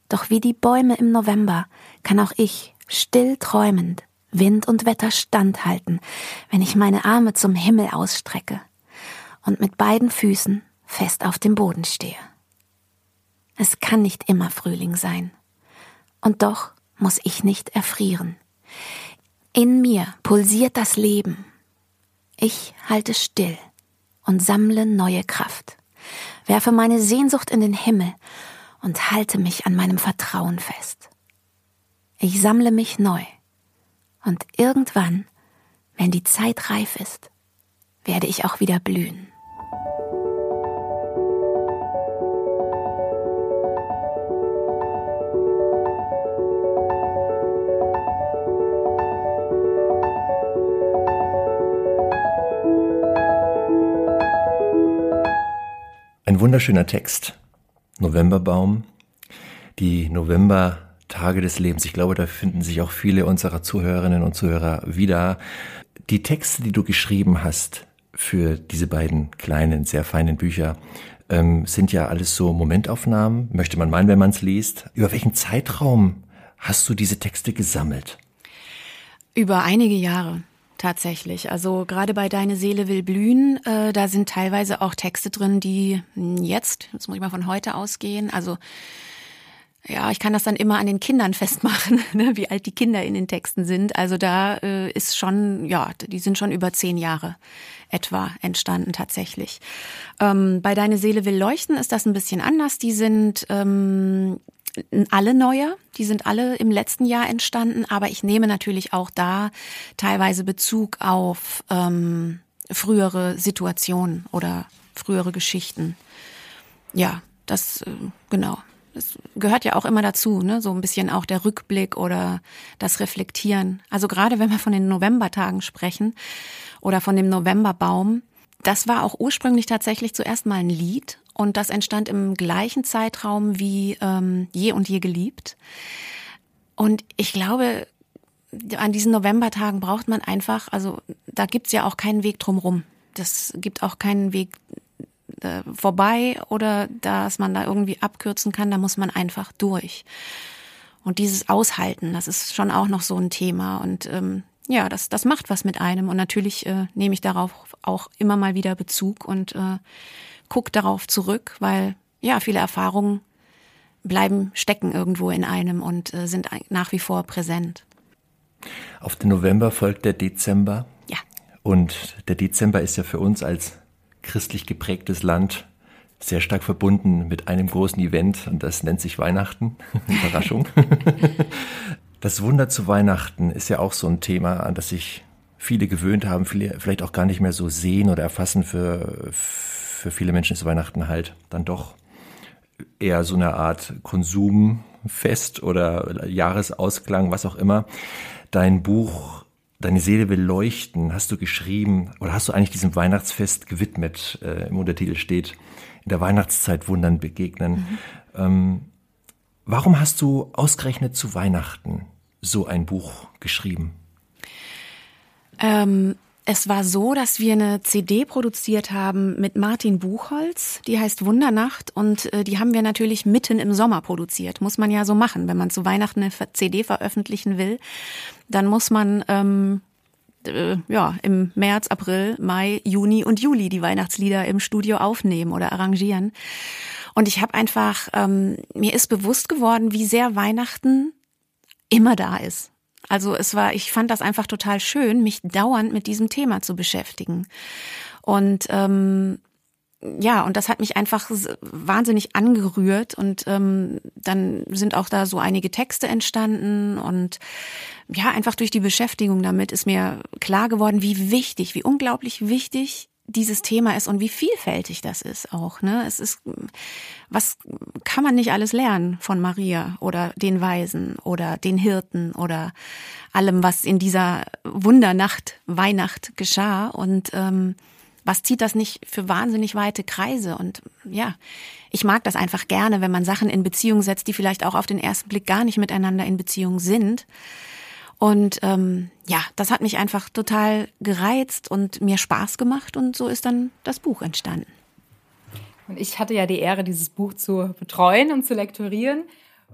[SPEAKER 1] Doch wie die Bäume im November kann auch ich still träumend Wind und Wetter standhalten, wenn ich meine Arme zum Himmel ausstrecke und mit beiden Füßen fest auf dem Boden stehe. Es kann nicht immer Frühling sein. Und doch muss ich nicht erfrieren. In mir pulsiert das Leben. Ich halte still und sammle neue Kraft, werfe meine Sehnsucht in den Himmel und halte mich an meinem Vertrauen fest. Ich sammle mich neu und irgendwann, wenn die Zeit reif ist, werde ich auch wieder blühen.
[SPEAKER 4] Ein wunderschöner Text. Novemberbaum. Die November Tage des Lebens. Ich glaube, da finden sich auch viele unserer Zuhörerinnen und Zuhörer wieder. Die Texte, die du geschrieben hast für diese beiden kleinen, sehr feinen Bücher, ähm, sind ja alles so Momentaufnahmen, möchte man meinen, wenn man es liest. Über welchen Zeitraum hast du diese Texte gesammelt?
[SPEAKER 1] Über einige Jahre tatsächlich. Also gerade bei Deine Seele will blühen, äh, da sind teilweise auch Texte drin, die jetzt, jetzt muss ich mal von heute ausgehen, also ja, ich kann das dann immer an den Kindern festmachen, ne, wie alt die Kinder in den Texten sind. Also da äh, ist schon, ja, die sind schon über zehn Jahre etwa entstanden tatsächlich. Ähm, bei Deine Seele will leuchten ist das ein bisschen anders. Die sind ähm, alle neuer, die sind alle im letzten Jahr entstanden, aber ich nehme natürlich auch da teilweise Bezug auf ähm, frühere Situationen oder frühere Geschichten. Ja, das äh, genau es gehört ja auch immer dazu, ne? so ein bisschen auch der Rückblick oder das Reflektieren. Also gerade wenn wir von den Novembertagen sprechen oder von dem Novemberbaum, das war auch ursprünglich tatsächlich zuerst mal ein Lied und das entstand im gleichen Zeitraum wie ähm, Je und Je geliebt. Und ich glaube, an diesen Novembertagen braucht man einfach, also da gibt's ja auch keinen Weg drumrum. Das gibt auch keinen Weg äh, vorbei oder dass man da irgendwie abkürzen kann, da muss man einfach durch. Und dieses Aushalten, das ist schon auch noch so ein Thema. Und ähm, ja, das, das macht was mit einem. Und natürlich äh, nehme ich darauf auch immer mal wieder Bezug und äh, gucke darauf zurück, weil ja, viele Erfahrungen bleiben stecken irgendwo in einem und äh, sind nach wie vor präsent.
[SPEAKER 4] Auf den November folgt der Dezember.
[SPEAKER 1] Ja.
[SPEAKER 4] Und der Dezember ist ja für uns als christlich geprägtes Land sehr stark verbunden mit einem großen Event und das nennt sich Weihnachten. Überraschung. das Wunder zu Weihnachten ist ja auch so ein Thema, an das sich viele gewöhnt haben, viele vielleicht auch gar nicht mehr so sehen oder erfassen. Für, für viele Menschen ist Weihnachten halt dann doch eher so eine Art Konsumfest oder Jahresausklang, was auch immer. Dein Buch Deine Seele will leuchten, hast du geschrieben oder hast du eigentlich diesem Weihnachtsfest gewidmet? Äh, Im Untertitel steht, in der Weihnachtszeit Wundern begegnen. Mhm. Ähm, warum hast du ausgerechnet zu Weihnachten so ein Buch geschrieben?
[SPEAKER 1] Ähm, es war so, dass wir eine CD produziert haben mit Martin Buchholz, die heißt Wundernacht und äh, die haben wir natürlich mitten im Sommer produziert. Muss man ja so machen, wenn man zu Weihnachten eine CD veröffentlichen will, dann muss man ähm, äh, ja im März, April, Mai, Juni und Juli die Weihnachtslieder im Studio aufnehmen oder arrangieren. Und ich habe einfach ähm, mir ist bewusst geworden, wie sehr Weihnachten immer da ist. Also es war, ich fand das einfach total schön, mich dauernd mit diesem Thema zu beschäftigen. Und ähm, ja, und das hat mich einfach wahnsinnig angerührt und ähm, dann sind auch da so einige Texte entstanden und ja, einfach durch die Beschäftigung damit ist mir klar geworden, wie wichtig, wie unglaublich wichtig dieses Thema ist und wie vielfältig das ist auch. Ne? Es ist, was kann man nicht alles lernen von Maria oder den Weisen oder den Hirten oder allem, was in dieser Wundernacht, Weihnacht geschah und ähm, was zieht das nicht für wahnsinnig weite Kreise? Und ja, ich mag das einfach gerne, wenn man Sachen in Beziehung setzt, die vielleicht auch auf den ersten Blick gar nicht miteinander in Beziehung sind. Und ähm, ja, das hat mich einfach total gereizt und mir Spaß gemacht und so ist dann das Buch entstanden.
[SPEAKER 3] Und ich hatte ja die Ehre, dieses Buch zu betreuen und zu lektorieren.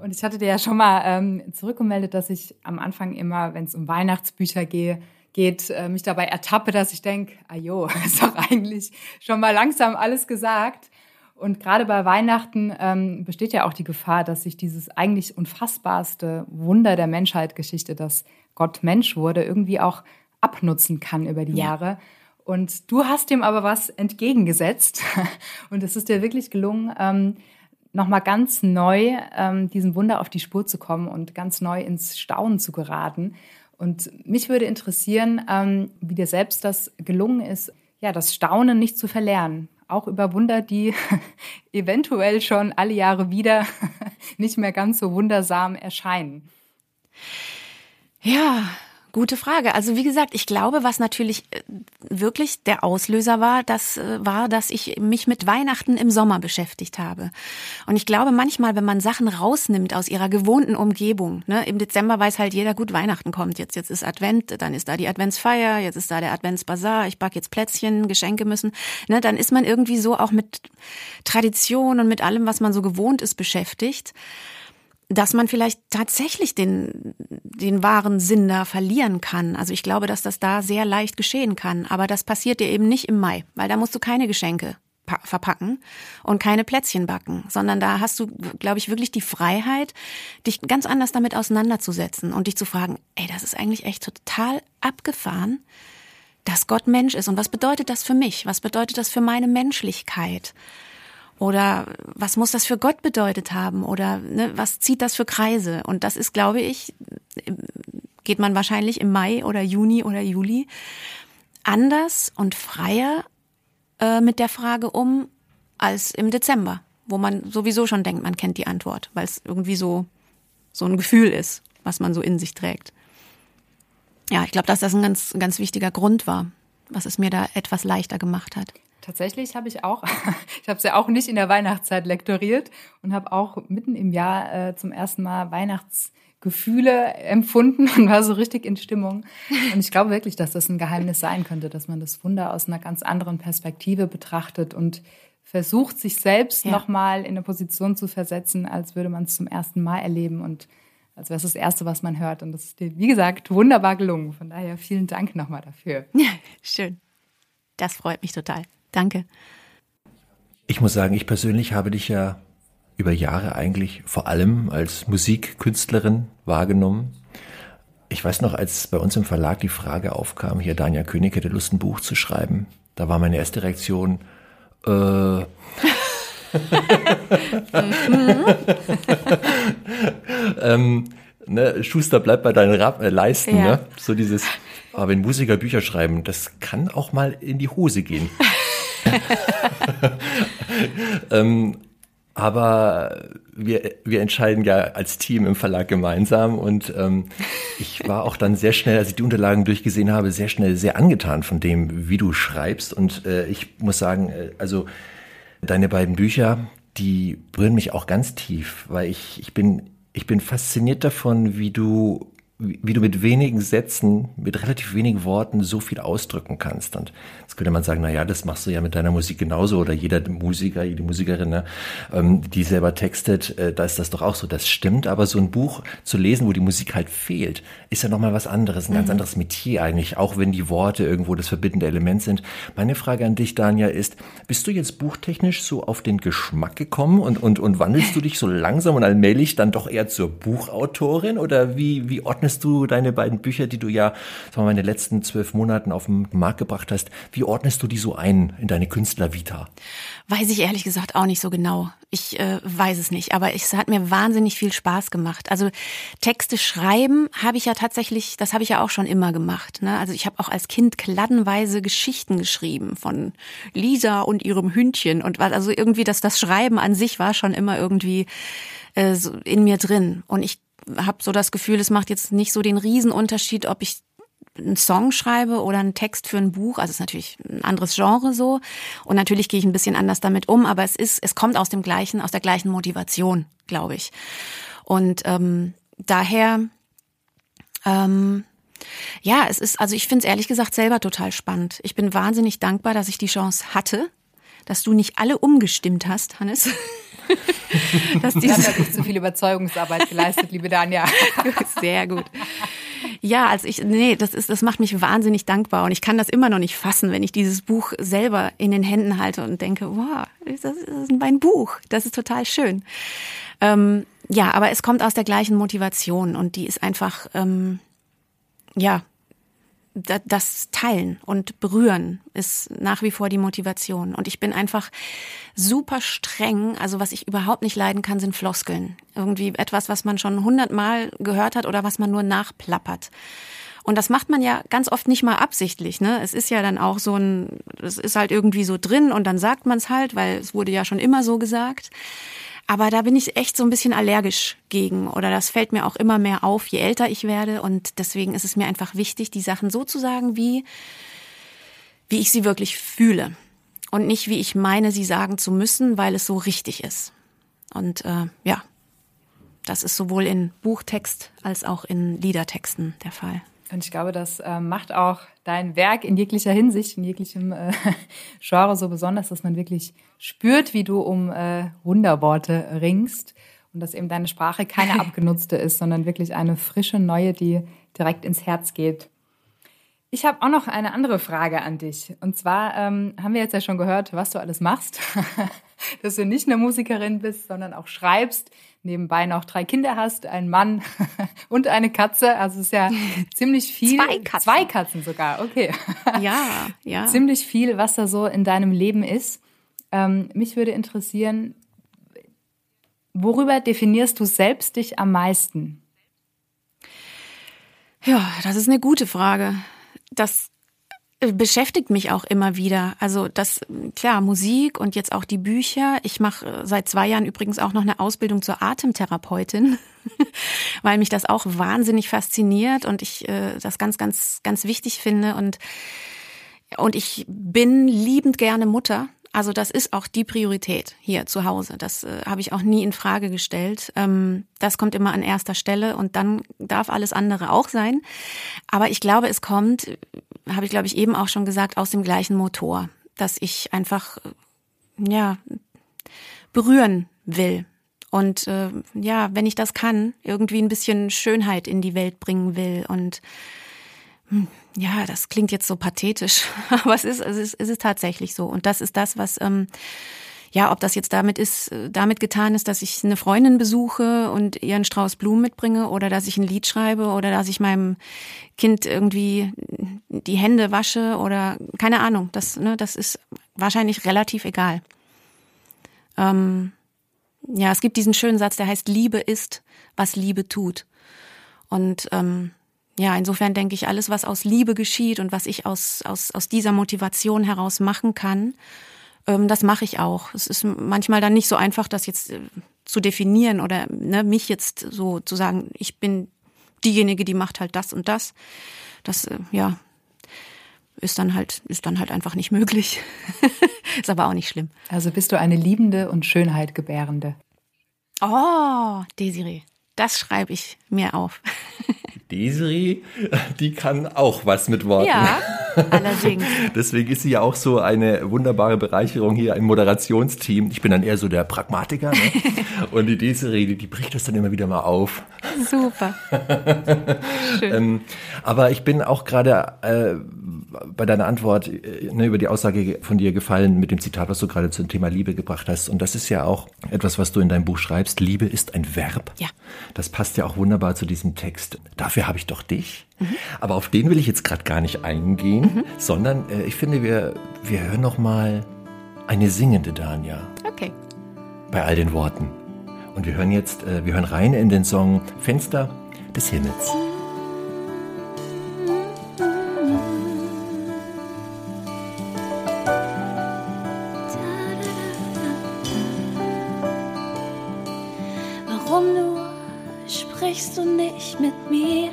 [SPEAKER 3] Und ich hatte dir ja schon mal ähm, zurückgemeldet, dass ich am Anfang immer, wenn es um Weihnachtsbücher gehe, geht, äh, mich dabei ertappe, dass ich denke, ah jo, ist doch eigentlich schon mal langsam alles gesagt. Und gerade bei Weihnachten ähm, besteht ja auch die Gefahr, dass sich dieses eigentlich unfassbarste Wunder der Menschheitsgeschichte, dass Gott Mensch wurde, irgendwie auch abnutzen kann über die ja. Jahre. Und du hast dem aber was entgegengesetzt. Und es ist dir wirklich gelungen, ähm, nochmal ganz neu ähm, diesem Wunder auf die Spur zu kommen und ganz neu ins Staunen zu geraten. Und mich würde interessieren, ähm, wie dir selbst das gelungen ist, ja, das Staunen nicht zu verlernen auch über Wunder, die eventuell schon alle Jahre wieder nicht mehr ganz so wundersam erscheinen.
[SPEAKER 1] Ja, Gute Frage. Also wie gesagt, ich glaube, was natürlich äh, wirklich der Auslöser war, das äh, war, dass ich mich mit Weihnachten im Sommer beschäftigt habe. Und ich glaube manchmal, wenn man Sachen rausnimmt aus ihrer gewohnten Umgebung, ne, im Dezember weiß halt jeder, gut, Weihnachten kommt jetzt, jetzt ist Advent, dann ist da die Adventsfeier, jetzt ist da der Adventsbazar, ich back jetzt Plätzchen, Geschenke müssen, ne, dann ist man irgendwie so auch mit Tradition und mit allem, was man so gewohnt ist, beschäftigt dass man vielleicht tatsächlich den, den wahren Sinn da verlieren kann. Also ich glaube, dass das da sehr leicht geschehen kann. Aber das passiert dir eben nicht im Mai, weil da musst du keine Geschenke verpacken und keine Plätzchen backen, sondern da hast du, glaube ich, wirklich die Freiheit, dich ganz anders damit auseinanderzusetzen und dich zu fragen, ey, das ist eigentlich echt total abgefahren, dass Gott Mensch ist. Und was bedeutet das für mich? Was bedeutet das für meine Menschlichkeit? Oder was muss das für Gott bedeutet haben? Oder ne, was zieht das für Kreise? Und das ist, glaube ich, geht man wahrscheinlich im Mai oder Juni oder Juli anders und freier äh, mit der Frage um als im Dezember, wo man sowieso schon denkt, man kennt die Antwort, weil es irgendwie so so ein Gefühl ist, was man so in sich trägt. Ja, ich glaube, dass das ein ganz ganz wichtiger Grund war, was es mir da etwas leichter gemacht hat.
[SPEAKER 3] Tatsächlich habe ich auch, ich habe es ja auch nicht in der Weihnachtszeit lektoriert und habe auch mitten im Jahr äh, zum ersten Mal Weihnachtsgefühle empfunden und war so richtig in Stimmung. Und ich glaube wirklich, dass das ein Geheimnis sein könnte, dass man das Wunder aus einer ganz anderen Perspektive betrachtet und versucht, sich selbst ja. nochmal in eine Position zu versetzen, als würde man es zum ersten Mal erleben und als wäre es das Erste, was man hört. Und das ist dir, wie gesagt, wunderbar gelungen. Von daher vielen Dank nochmal dafür.
[SPEAKER 1] Ja, schön. Das freut mich total. Danke.
[SPEAKER 4] Ich muss sagen, ich persönlich habe dich ja über Jahre eigentlich vor allem als Musikkünstlerin wahrgenommen. Ich weiß noch, als bei uns im Verlag die Frage aufkam, hier Daniel König hätte Lust, ein Buch zu schreiben, da war meine erste Reaktion, äh, ähm, ne, Schuster bleibt bei deinen Ra äh, Leisten, ja. ne? So dieses, aber wenn Musiker Bücher schreiben, das kann auch mal in die Hose gehen. ähm, aber wir, wir entscheiden ja als Team im Verlag gemeinsam und ähm, ich war auch dann sehr schnell, als ich die Unterlagen durchgesehen habe, sehr schnell sehr angetan von dem, wie du schreibst. Und äh, ich muss sagen, äh, also deine beiden Bücher, die berühren mich auch ganz tief, weil ich, ich bin, ich bin fasziniert davon, wie du wie du mit wenigen Sätzen, mit relativ wenigen Worten so viel ausdrücken kannst. Und jetzt könnte man sagen, na ja, das machst du ja mit deiner Musik genauso oder jeder Musiker, jede Musikerin, ne, ähm, die selber textet, äh, da ist das doch auch so. Das stimmt, aber so ein Buch zu lesen, wo die Musik halt fehlt, ist ja nochmal was anderes, ein mhm. ganz anderes Metier eigentlich, auch wenn die Worte irgendwo das verbindende Element sind. Meine Frage an dich, Danja, ist, bist du jetzt buchtechnisch so auf den Geschmack gekommen und, und, und wandelst du dich so langsam und allmählich dann doch eher zur Buchautorin oder wie, wie ordnest ordnest du deine beiden Bücher, die du ja sagen wir mal, in den letzten zwölf Monaten auf den Markt gebracht hast, wie ordnest du die so ein in deine Künstlervita?
[SPEAKER 1] Weiß ich ehrlich gesagt auch nicht so genau. Ich äh, weiß es nicht, aber es hat mir wahnsinnig viel Spaß gemacht. Also Texte schreiben habe ich ja tatsächlich, das habe ich ja auch schon immer gemacht. Ne? Also ich habe auch als Kind kladdenweise Geschichten geschrieben von Lisa und ihrem Hündchen und was. Also irgendwie das, das Schreiben an sich war schon immer irgendwie äh, in mir drin. Und ich habe so das Gefühl, es macht jetzt nicht so den Riesenunterschied, ob ich einen Song schreibe oder einen Text für ein Buch. Also es ist natürlich ein anderes Genre so. Und natürlich gehe ich ein bisschen anders damit um, aber es ist, es kommt aus dem gleichen, aus der gleichen Motivation, glaube ich. Und ähm, daher, ähm, ja, es ist, also ich finde es ehrlich gesagt selber total spannend. Ich bin wahnsinnig dankbar, dass ich die Chance hatte, dass du nicht alle umgestimmt hast, Hannes.
[SPEAKER 3] dass diese habe nicht so viel Überzeugungsarbeit geleistet, liebe Danja.
[SPEAKER 1] Sehr gut. Ja, also ich, nee, das ist, das macht mich wahnsinnig dankbar und ich kann das immer noch nicht fassen, wenn ich dieses Buch selber in den Händen halte und denke, wow, das ist mein Buch, das ist total schön. Ähm, ja, aber es kommt aus der gleichen Motivation und die ist einfach, ähm, ja, das Teilen und Berühren ist nach wie vor die Motivation. Und ich bin einfach super streng. Also was ich überhaupt nicht leiden kann, sind Floskeln. Irgendwie etwas, was man schon hundertmal gehört hat oder was man nur nachplappert. Und das macht man ja ganz oft nicht mal absichtlich. Ne? Es ist ja dann auch so ein, es ist halt irgendwie so drin und dann sagt man es halt, weil es wurde ja schon immer so gesagt. Aber da bin ich echt so ein bisschen allergisch gegen oder das fällt mir auch immer mehr auf, je älter ich werde und deswegen ist es mir einfach wichtig, die Sachen so zu sagen, wie, wie ich sie wirklich fühle und nicht wie ich meine, sie sagen zu müssen, weil es so richtig ist. Und äh, ja, das ist sowohl in Buchtext als auch in Liedertexten der Fall.
[SPEAKER 3] Und ich glaube, das äh, macht auch dein Werk in jeglicher Hinsicht, in jeglichem äh, Genre so besonders, dass man wirklich spürt, wie du um äh, Wunderworte ringst und dass eben deine Sprache keine abgenutzte ist, sondern wirklich eine frische, neue, die direkt ins Herz geht. Ich habe auch noch eine andere Frage an dich. Und zwar ähm, haben wir jetzt ja schon gehört, was du alles machst. Dass du nicht nur Musikerin bist, sondern auch schreibst, nebenbei noch drei Kinder hast, einen Mann und eine Katze. Also es ist ja ziemlich viel.
[SPEAKER 1] Zwei Katzen.
[SPEAKER 3] Zwei Katzen sogar, okay.
[SPEAKER 1] Ja, ja.
[SPEAKER 3] Ziemlich viel, was da so in deinem Leben ist. Ähm, mich würde interessieren, worüber definierst du selbst dich am meisten?
[SPEAKER 1] Ja, das ist eine gute Frage das beschäftigt mich auch immer wieder. Also das, klar, Musik und jetzt auch die Bücher. Ich mache äh, seit zwei Jahren übrigens auch noch eine Ausbildung zur Atemtherapeutin, weil mich das auch wahnsinnig fasziniert und ich äh, das ganz, ganz, ganz wichtig finde. Und, und ich bin liebend gerne Mutter. Also das ist auch die Priorität hier zu Hause. Das äh, habe ich auch nie in Frage gestellt. Ähm, das kommt immer an erster Stelle und dann darf alles andere auch sein. Aber ich glaube, es kommt, habe ich glaube ich eben auch schon gesagt, aus dem gleichen Motor, dass ich einfach ja berühren will Und äh, ja, wenn ich das kann, irgendwie ein bisschen Schönheit in die Welt bringen will. Und hm, ja, das klingt jetzt so pathetisch, aber es ist, es ist, es ist tatsächlich so. Und das ist das, was ähm, ja, ob das jetzt damit ist, äh, damit getan ist, dass ich eine Freundin besuche und ihr einen Strauß Blumen mitbringe oder dass ich ein Lied schreibe oder dass ich meinem Kind irgendwie die Hände wasche oder keine Ahnung. Das, ne, das ist wahrscheinlich relativ egal. Ähm, ja, es gibt diesen schönen Satz, der heißt, Liebe ist, was Liebe tut. Und ähm, ja, insofern denke ich, alles, was aus Liebe geschieht und was ich aus, aus, aus dieser Motivation heraus machen kann, ähm, das mache ich auch. Es ist manchmal dann nicht so einfach, das jetzt äh, zu definieren oder ne, mich jetzt so zu sagen, ich bin diejenige, die macht halt das und das. Das, äh, ja, ist dann halt, ist dann halt einfach nicht möglich. ist aber auch nicht schlimm.
[SPEAKER 3] Also bist du eine liebende und Schönheit gebärende.
[SPEAKER 1] Oh, Desiree, das schreibe ich mir auf.
[SPEAKER 4] Desiree, die kann auch was mit Worten.
[SPEAKER 1] Ja, allerdings.
[SPEAKER 4] Deswegen ist sie ja auch so eine wunderbare Bereicherung hier im Moderationsteam. Ich bin dann eher so der Pragmatiker. Ne? Und die Desiree, die, die bricht das dann immer wieder mal auf.
[SPEAKER 1] Super.
[SPEAKER 4] Schön. ähm, aber ich bin auch gerade äh, bei deiner Antwort äh, ne, über die Aussage von dir gefallen mit dem Zitat, was du gerade zum Thema Liebe gebracht hast. Und das ist ja auch etwas, was du in deinem Buch schreibst. Liebe ist ein Verb.
[SPEAKER 1] Ja.
[SPEAKER 4] Das passt ja auch wunderbar zu diesem Text. Dafür habe ich doch dich. Mhm. Aber auf den will ich jetzt gerade gar nicht eingehen, mhm. sondern äh, ich finde, wir, wir hören noch mal eine singende Dania.
[SPEAKER 1] Okay.
[SPEAKER 4] Bei all den Worten. Und wir hören jetzt, äh, wir hören rein in den Song Fenster des Himmels.
[SPEAKER 5] Sprichst du nicht mit mir?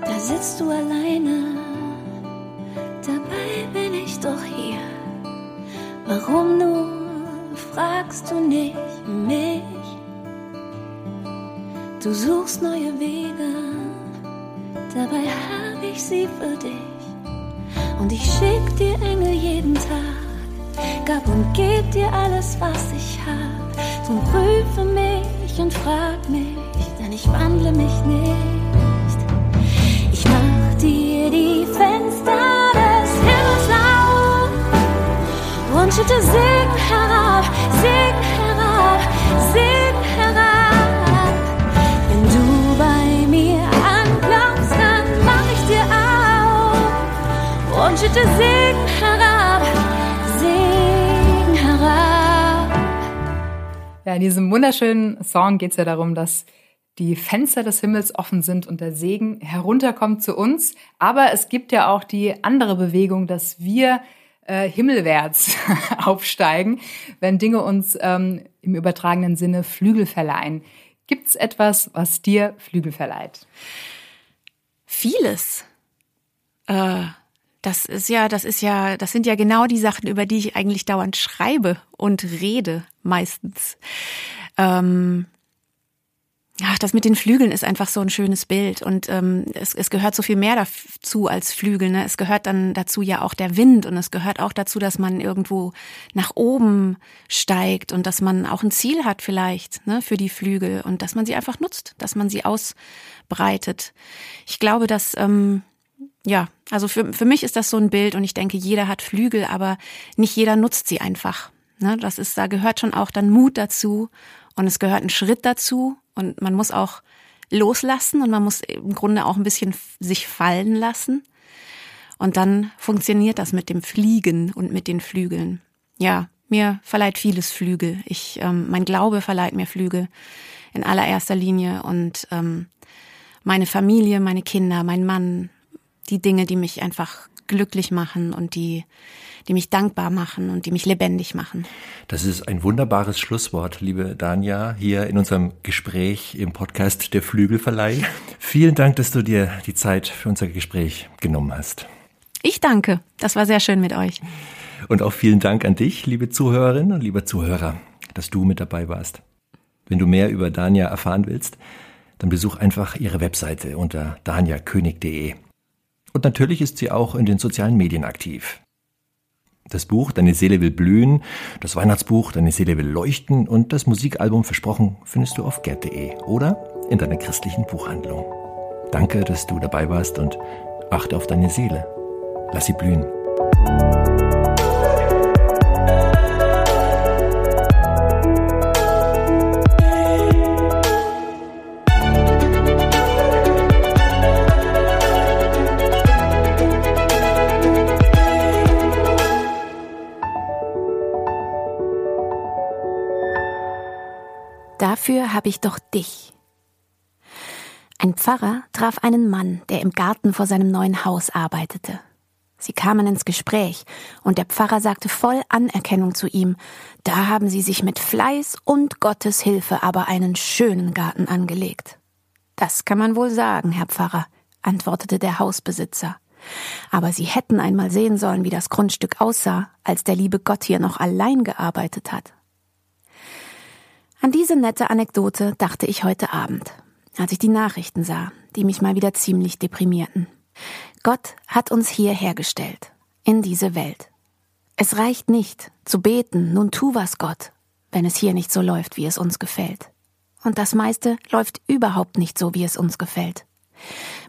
[SPEAKER 5] Da sitzt du alleine, dabei bin ich doch hier. Warum nur fragst du nicht mich? Du suchst neue Wege, dabei habe ich sie für dich. Und ich schick dir Engel jeden Tag, gab und geb dir alles, was ich hab. Drum prüfe mich mich und frag mich, denn ich wandle mich nicht. Ich mach dir die Fenster des Himmels auf und schütte Segen herab, Segen herab, Segen herab. Wenn du bei mir anklopfst, dann mach ich dir auf und schütte Segen herab,
[SPEAKER 3] Ja, in diesem wunderschönen Song geht es ja darum, dass die Fenster des Himmels offen sind und der Segen herunterkommt zu uns. Aber es gibt ja auch die andere Bewegung, dass wir äh, himmelwärts aufsteigen, wenn Dinge uns ähm, im übertragenen Sinne Flügel verleihen. Gibt es etwas, was dir Flügel verleiht?
[SPEAKER 1] Vieles. Äh, das ist ja, das ist ja, das sind ja genau die Sachen, über die ich eigentlich dauernd schreibe und rede, meistens. Ähm, ja, das mit den Flügeln ist einfach so ein schönes Bild und ähm, es, es gehört so viel mehr dazu als Flügel. Ne? Es gehört dann dazu ja auch der Wind und es gehört auch dazu, dass man irgendwo nach oben steigt und dass man auch ein Ziel hat vielleicht ne, für die Flügel und dass man sie einfach nutzt, dass man sie ausbreitet. Ich glaube, dass ähm, ja, also für, für mich ist das so ein Bild und ich denke, jeder hat Flügel, aber nicht jeder nutzt sie einfach. Ne? Das ist, da gehört schon auch dann Mut dazu und es gehört ein Schritt dazu und man muss auch loslassen und man muss im Grunde auch ein bisschen sich fallen lassen. Und dann funktioniert das mit dem Fliegen und mit den Flügeln. Ja, mir verleiht vieles Flügel. Ich, ähm, mein Glaube verleiht mir Flügel in allererster Linie und ähm, meine Familie, meine Kinder, mein Mann, die Dinge, die mich einfach glücklich machen und die, die mich dankbar machen und die mich lebendig machen.
[SPEAKER 4] Das ist ein wunderbares Schlusswort, liebe Danja, hier in unserem Gespräch im Podcast der Flügelverleih. Vielen Dank, dass du dir die Zeit für unser Gespräch genommen hast.
[SPEAKER 1] Ich danke. Das war sehr schön mit euch.
[SPEAKER 4] Und auch vielen Dank an dich, liebe Zuhörerinnen und lieber Zuhörer, dass du mit dabei warst. Wenn du mehr über Danja erfahren willst, dann besuch einfach ihre Webseite unter daniakönig.de. Und natürlich ist sie auch in den sozialen Medien aktiv. Das Buch Deine Seele will blühen, das Weihnachtsbuch Deine Seele will leuchten und das Musikalbum Versprochen findest du auf gerd.de oder in deiner christlichen Buchhandlung. Danke, dass du dabei warst und achte auf deine Seele. Lass sie blühen.
[SPEAKER 1] Dafür habe ich doch dich. Ein Pfarrer traf einen Mann, der im Garten vor seinem neuen Haus arbeitete. Sie kamen ins Gespräch, und der Pfarrer sagte voll Anerkennung zu ihm, da haben Sie sich mit Fleiß und Gottes Hilfe aber einen schönen Garten angelegt. Das kann man wohl sagen, Herr Pfarrer, antwortete der Hausbesitzer. Aber Sie hätten einmal sehen sollen, wie das Grundstück aussah, als der liebe Gott hier noch allein gearbeitet hat. An diese nette Anekdote dachte ich heute Abend, als ich die Nachrichten sah, die mich mal wieder ziemlich deprimierten. Gott hat uns hierher gestellt, in diese Welt. Es reicht nicht, zu beten, nun tu was Gott, wenn es hier nicht so läuft, wie es uns gefällt. Und das meiste läuft überhaupt nicht so, wie es uns gefällt.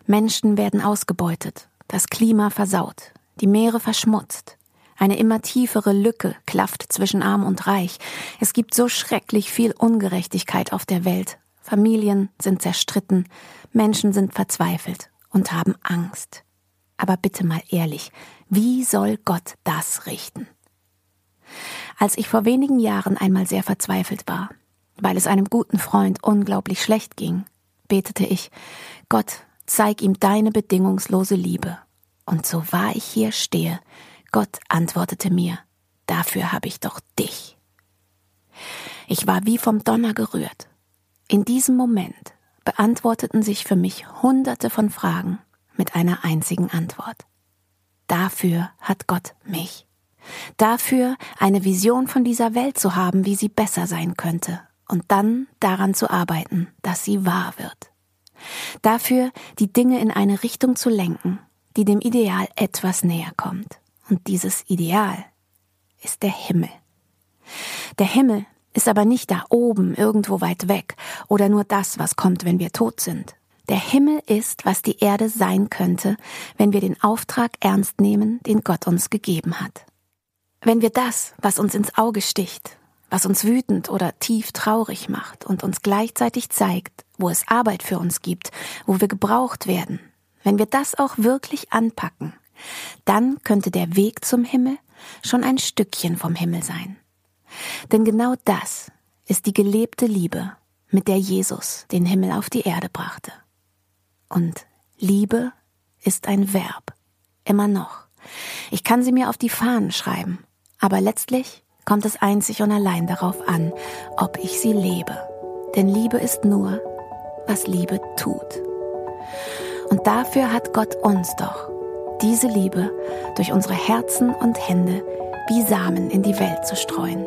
[SPEAKER 1] Menschen werden ausgebeutet, das Klima versaut, die Meere verschmutzt, eine immer tiefere Lücke klafft zwischen arm und reich. Es gibt so schrecklich viel Ungerechtigkeit auf der Welt. Familien sind zerstritten, Menschen sind verzweifelt und haben Angst. Aber bitte mal ehrlich, wie soll Gott das richten? Als ich vor wenigen Jahren einmal sehr verzweifelt war, weil es einem guten Freund unglaublich schlecht ging, betete ich, Gott, zeig ihm deine bedingungslose Liebe. Und so wahr ich hier stehe, Gott antwortete mir, dafür habe ich doch dich. Ich war wie vom Donner gerührt. In diesem Moment beantworteten sich für mich hunderte von Fragen mit einer einzigen Antwort. Dafür hat Gott mich. Dafür eine Vision von dieser Welt zu haben, wie sie besser sein könnte, und dann daran zu arbeiten, dass sie wahr wird. Dafür die Dinge in eine Richtung zu lenken, die dem Ideal etwas näher kommt. Und dieses Ideal ist der Himmel. Der Himmel ist aber nicht da oben, irgendwo weit weg, oder nur das, was kommt, wenn wir tot sind. Der Himmel ist, was die Erde sein könnte, wenn wir den Auftrag ernst nehmen, den Gott uns gegeben hat. Wenn wir das, was uns ins Auge sticht, was uns wütend oder tief traurig macht und uns gleichzeitig zeigt, wo es Arbeit für uns gibt, wo wir gebraucht werden, wenn wir das auch wirklich anpacken, dann könnte der Weg zum Himmel schon ein Stückchen vom Himmel sein. Denn genau das ist die gelebte Liebe, mit der Jesus den Himmel auf die Erde brachte. Und Liebe ist ein Verb, immer noch. Ich kann sie mir auf die Fahnen schreiben, aber letztlich kommt es einzig und allein darauf an, ob ich sie lebe. Denn Liebe ist nur, was Liebe tut. Und dafür hat Gott uns doch diese Liebe durch unsere Herzen und Hände wie Samen in die Welt zu streuen.